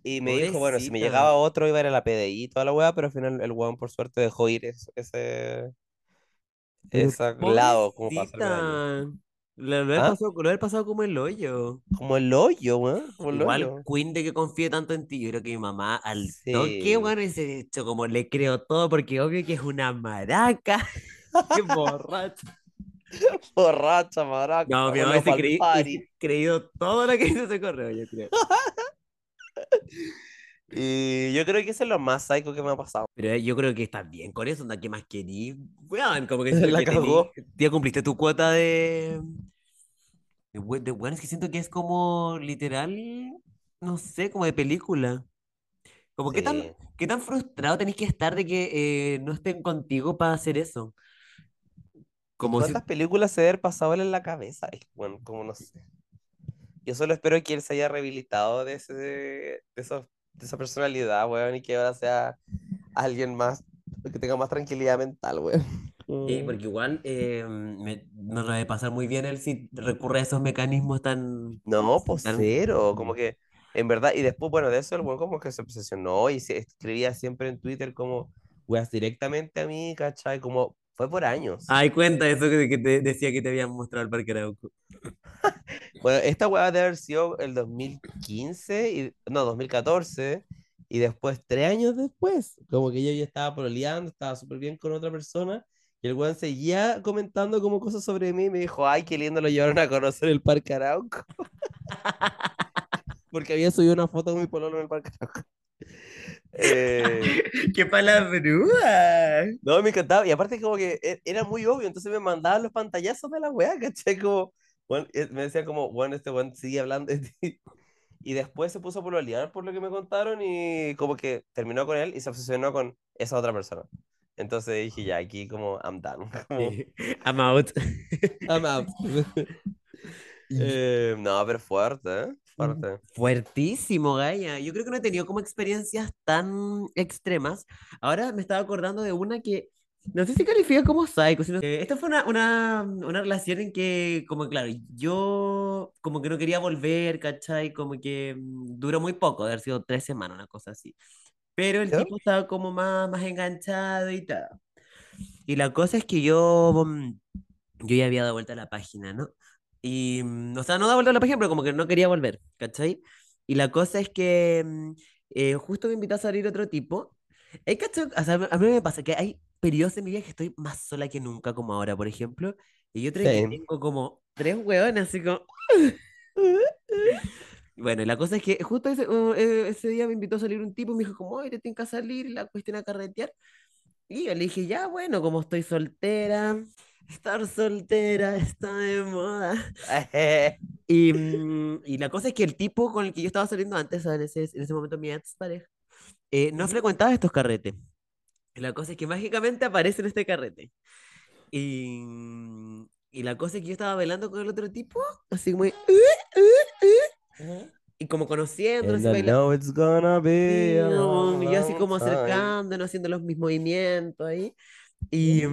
B: Y me dijo, bueno, si me llegaba otro iba a ir a la PDI y toda la weá, pero al final el weón por suerte dejó ir es- ese, ese lado como para.
A: Lo, lo haber
B: ¿Ah?
A: pasado, lo haber pasado como el hoyo.
B: Como el hoyo, weón,
A: Igual,
B: hoyo.
A: Queen de que confíe tanto en ti. Yo creo que mi mamá al toque,
B: Sí.
A: bueno, ese hecho como le creo todo porque obvio que es una maraca. [laughs] Qué borracha. [laughs]
B: Borracha, maraca,
A: No, mi mamá
B: pa'l
A: creí- creído todo lo que hizo ese correo, yo creo. [laughs]
B: Y yo creo que eso es lo más psycho que me ha pasado.
A: Pero eh, yo creo que estás bien con eso, anda, ¿qué más querís? Weón, como que [laughs]
B: La cagó.
A: ya cumpliste tu cuota de... De, de es que siento que es como literal, no sé, como de película. Como qué tan,
B: Sí.
A: qué tan frustrado tenés que estar de que eh, no estén contigo para hacer eso.
B: ¿Y
A: Como si...
B: cuántas películas se debe haber pasado en la cabeza? Bueno, como no sé. Yo solo espero que él se haya rehabilitado de, ese, de, esos- de esa personalidad, weón, y que ahora sea alguien más, que tenga más tranquilidad mental, weón.
A: Sí, porque igual eh, me- no lo debe pasar muy bien él si recurre a esos mecanismos tan,
B: No, pues
A: tan...
B: cero, como que en verdad, y después, bueno, de eso el weón como que se obsesionó y se escribía siempre en Twitter como, weas directamente a mí, ¿cachai? Como, fue por años.
A: Ay, cuenta eso que, que te decía que te habían mostrado el Parque Arauco. [laughs]
B: Bueno, esta wea debe haber sido el 2015, y, no, 2014, y después, tres años después, como que yo ya estaba pololeando, estaba súper bien con otra persona, y el weón seguía comentando como cosas sobre mí, y me dijo, ay, qué lindo lo llevaron a conocer el Parque Arauco. [laughs] Porque había subido una foto de mi pololo en el Parque Arauco. Eh, [laughs]
A: ¡Qué palabrúa!
B: no, me encantaba. Y aparte como que e- era muy obvio, entonces me mandaban los pantallazos de la weá, ¿cachai? Como, bueno, eh, me decía como, bueno, este weón sigue hablando de ti. Y después se puso a pololear por lo que me contaron y como que terminó con él y se obsesionó con esa otra persona. Entonces dije, ya, aquí como, I'm done. [laughs] Como, [laughs]
A: I'm out.
B: I'm out. Eh, no, pero fuerte, ¿eh? Fuerte.
A: Fuertísimo, Gaia. Yo creo que no he tenido como experiencias tan extremas. Ahora me estaba acordando de una que no sé si califica como psycho. Sino... eh, esta fue una, una, una relación en que, como claro, yo como que no quería volver, ¿cachai? Como que mm, duró muy poco, de haber sido tres semanas, una cosa así. Pero el
B: ¿Ya?
A: tipo estaba como más, más enganchado y tal. Y la cosa es que yo, mm, yo ya había dado vuelta a la página, ¿no? Y, mm, o sea, no dado vuelta a la página, pero como que no quería volver, ¿cachai? Y la cosa es que mm, eh, justo me invitó a salir otro tipo. Hay cachai- o sea, a mí me pasa que hay periodos en mi vida que estoy más sola que nunca, como ahora, por ejemplo. Y yo que
B: Same.
A: tengo como tres hueones, así como... [laughs] Bueno, la cosa es que justo ese, uh, eh, ese día me invitó a salir un tipo y me dijo como, oye, te tienes que salir, la cuestión a carretear. Y yo le dije, ya, bueno, como estoy soltera, estar soltera está de moda. [laughs] Y, mm, y la cosa es que el tipo con el que yo estaba saliendo antes, en ese, en ese momento mi ex pareja, eh, no frecuentaba estos carretes. Y la cosa es que mágicamente aparece en este carrete. Y, mm, y la cosa es que yo estaba bailando con el otro tipo, así como, "Uh, uh, uh", y como así
B: I
A: bailando.
B: it's gonna be
A: Y yo así como acercándonos, haciendo los mismos movimientos ahí. Y,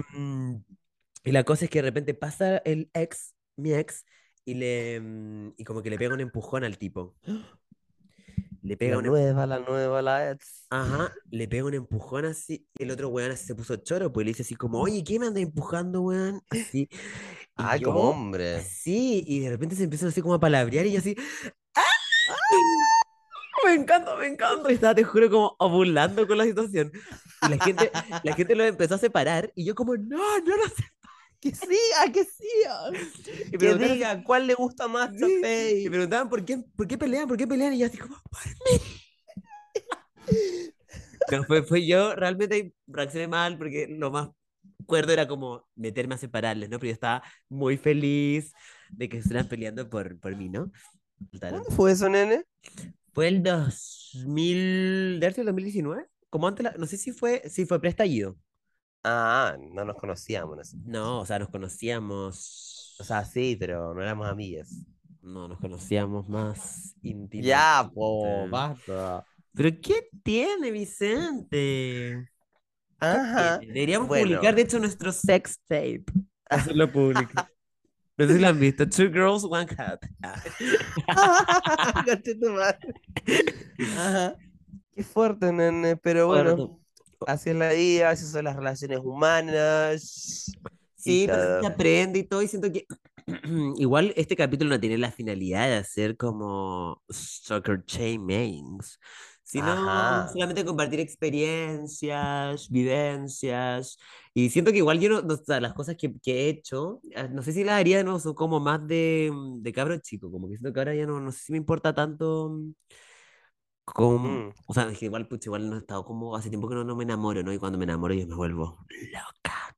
A: y la cosa es que de repente pasa el ex, mi ex, y le mm, y como que le pega un empujón al tipo. Le pega
B: La
A: un, em-
B: nueva, la nueva, la ex.
A: ajá, le pega un empujón así, y el otro weón se puso choro, pues le dice así como, oye, ¿qué me anda empujando, weón? Así.
B: Ay, como hombre.
A: así, y de repente se empiezan así como a palabrear, y yo así, ¡ah! Me encanta, me encanta. Y estaba, te juro, como ovulando con la situación. Y la gente, la gente lo empezó a separar, y yo como, no, no lo sé.
B: Que siga, que siga. [laughs]
A: Y
B: Que diga cuál le gusta más
A: Sí. Y preguntaban por qué, por qué pelean, por qué pelean, y yo así como, por mí. [laughs] No, fue, fue yo, realmente reaccioné mal, porque lo más cuerdo era como meterme a separarles, ¿no? Pero yo estaba muy feliz de que estuvieran peleando por, por mí, ¿no?
B: ¿Cuándo fue eso, nene?
A: Fue el 2000, ¿de haber sido el 2019? Como antes, la- no sé si fue, si fue preestallido.
B: Ah, no nos conocíamos. no sé.
A: No, o sea, nos conocíamos,
B: O sea, sí, pero no éramos amigas.
A: no, nos conocíamos más íntimamente.
B: Ya, po, basta.
A: Pero ¿qué tiene, Vicente? ¿Qué
B: Ajá.
A: tiene? Deberíamos
B: bueno.
A: publicar, de hecho, nuestro sex tape. Hacerlo público. [laughs] No sé si lo han visto. Two girls, one. Ah. [laughs]
B: Madre. Ajá. Qué fuerte, nene, pero bueno,
A: Bueno,
B: así es la vida, así son las relaciones humanas.
A: Sí, pero
B: cada-
A: se aprende y todo, y siento que [clears throat] igual este capítulo no tiene la finalidad de hacer como soccer shamings, sino
B: Ajá.
A: solamente compartir experiencias, vivencias, y siento que igual yo no, o sea, las cosas que, que he hecho, ah, no sé si las haría de nuevo, son como más de, de cabro chico, como que siento que ahora ya no, no sé si me importa tanto mm, como,
B: Mm.
A: o sea, es que igual, pucha, igual no he estado como, hace tiempo que no, no me enamoro, ¿no? Y cuando me enamoro yo me vuelvo loca.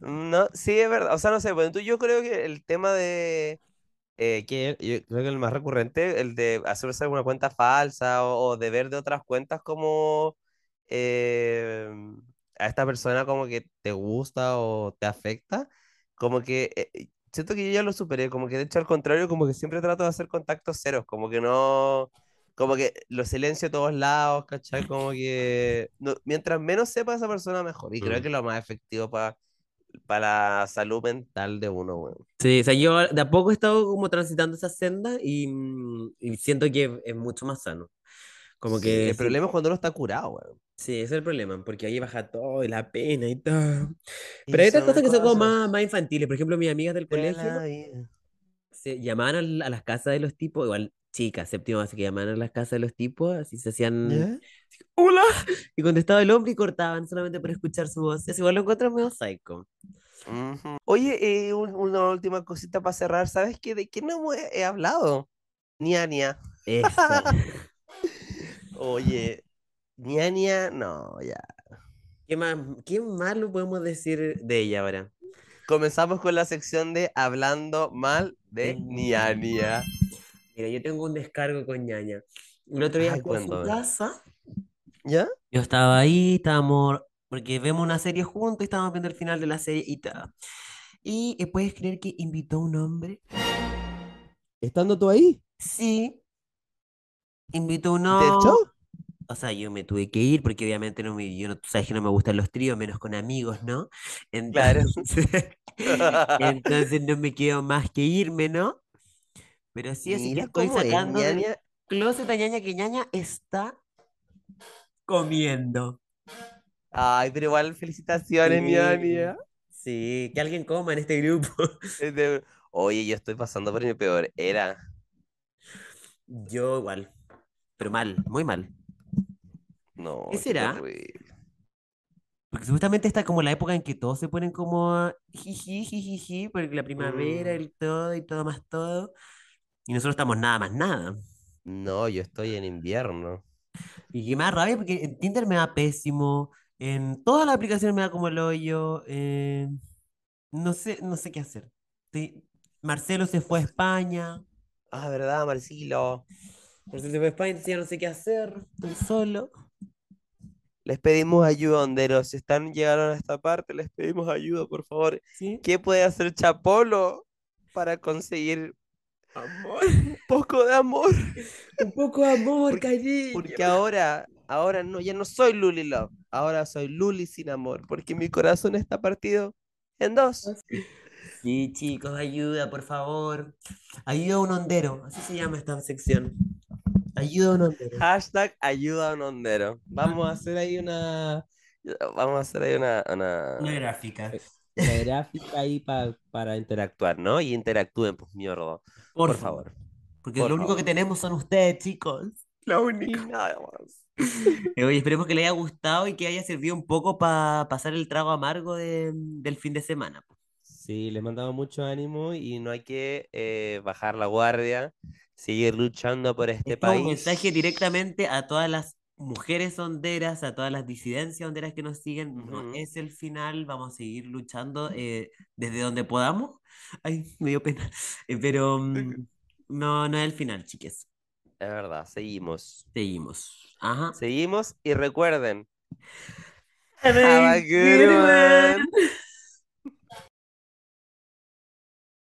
B: No, sí, es verdad. O sea, no sé, bueno, tú, yo creo que el tema de, eh, que yo creo que el más recurrente, el de hacerse alguna cuenta falsa o, o de ver de otras cuentas como eh, a esta persona como que te gusta o te afecta, como que eh, siento que yo ya lo superé, como que de hecho al contrario, como que siempre trato de hacer contactos ceros, como que no, como que lo silencio a todos lados, ¿cachai? Como que no- mientras menos sepa esa persona, mejor. Y creo
A: Mm.
B: que es lo más efectivo para para la salud mental de uno, weón.
A: Sí, o sea, yo de a poco he estado como transitando esa senda y, mm, y siento que es mucho más sano. Como
B: Sí,
A: que
B: el
A: sí,
B: problema es cuando uno está curado, weón.
A: sí, ese es el problema, porque ahí baja todo y la pena y todo.
B: Y
A: Pero hay otras
B: son
A: cosas que son como más,
B: cosas
A: más infantiles. Por ejemplo, mis amigas del
B: de
A: colegio se llamaban a, las casas de los tipos, igual chicas, séptimo, que llamaban a las casas de los tipos, así se hacían. ¡Hola! Y contestaba el hombre y cortaban solamente por escuchar su voz. Es igual lo encuentro medio psycho.
B: Oye, eh, un- una última cosita para cerrar. ¿Sabes qué? ¿De qué no hemos- he hablado? Niania. [laughs] Oye, Niania, no, ya.
A: ¿Qué más, qué malo podemos decir de ella ahora?
B: Comenzamos con la sección de hablando mal de
A: De
B: Niania.
A: Mira, yo tengo un descargo con ñaña. El otro día
B: Ay,
A: fui a su
B: cuéntame.
A: casa.
B: ¿Ya?
A: Yo estaba ahí, estábamos, porque vemos una serie juntos y estábamos viendo el final de la serie y tal. Y eh, ¿puedes creer que invitó a un hombre?
B: ¿Estando tú ahí?
A: Sí, invitó a un
B: ¿Del
A: hombre.
B: show?
A: O sea, yo me tuve que ir porque obviamente no me, yo no, tú sabes que no me gustan los tríos, menos con amigos, ¿no?
B: Claro.
A: Entonces, [laughs] entonces no me quedo más que irme, ¿no? Pero sí, así que estoy
B: cómo es,
A: sacando del closet a ñaña que ñaña está comiendo.
B: Ay, pero igual felicitaciones,
A: Sí,
B: Niania.
A: sí, que alguien coma en este grupo. [laughs]
B: Oye, yo estoy pasando por mi peor era.
A: Yo igual, pero mal, muy mal.
B: No,
A: ¿Qué será? Porque supuestamente está como la época en que todos se ponen como jiji, jiji, porque la primavera,
B: Mm,
A: el todo y todo más todo. Y nosotros estamos nada más nada.
B: no, yo estoy en invierno.
A: Y que me da rabia porque en Tinder me da pésimo, en todas las aplicaciones me da como el hoyo, eh, no sé, no sé qué hacer. Marcelo se fue a España,
B: Ah, ¿verdad, Marcelo?
A: Marcelo se fue a España, ya no sé qué hacer, estoy solo.
B: Les pedimos ayuda, honderos. Si están llegaron a esta parte, les pedimos ayuda, por favor.
A: ¿Sí?
B: ¿Qué puede hacer Chapolo para conseguir
A: Amor.
B: un [laughs] poco de amor?
A: Un poco de amor,
B: Porque-
A: cariño.
B: Porque ahora, ahora no, ya no soy Luli Love. Ahora soy Luli sin amor. Porque mi corazón está partido en dos.
A: Sí, chicos, ayuda, por favor. Ayuda a un hondero, así se llama esta sección. Ayuda a un hondero.
B: Hashtag ayuda a un hondero. Vamos a hacer ahí una. Vamos a hacer ahí una, una,
A: Una gráfica.
B: Una gráfica ahí pa- para interactuar, ¿no? Y interactúen, pues mierda.
A: Por,
B: Por
A: favor.
B: favor.
A: Porque
B: por
A: lo único que tenemos son ustedes, chicos. Lo
B: Y
A: único.
B: nada más.
A: Oye, esperemos que les haya gustado y que haya servido un poco para pasar el trago amargo de- del fin de semana.
B: Sí, les mandamos mucho ánimo y no hay que eh, bajar la guardia, seguir luchando por este
A: es un
B: país.
A: mensaje directamente a todas las mujeres honderas, a todas las disidencias honderas que nos siguen. No es el final, vamos a seguir luchando eh, desde donde podamos. [laughs] Ay, me dio pena. Eh, pero mm, no, no es el final, chiques.
B: Es verdad, seguimos.
A: Seguimos. Ajá.
B: Seguimos y recuerden,
A: Have
B: a
A: a
B: good one. [laughs]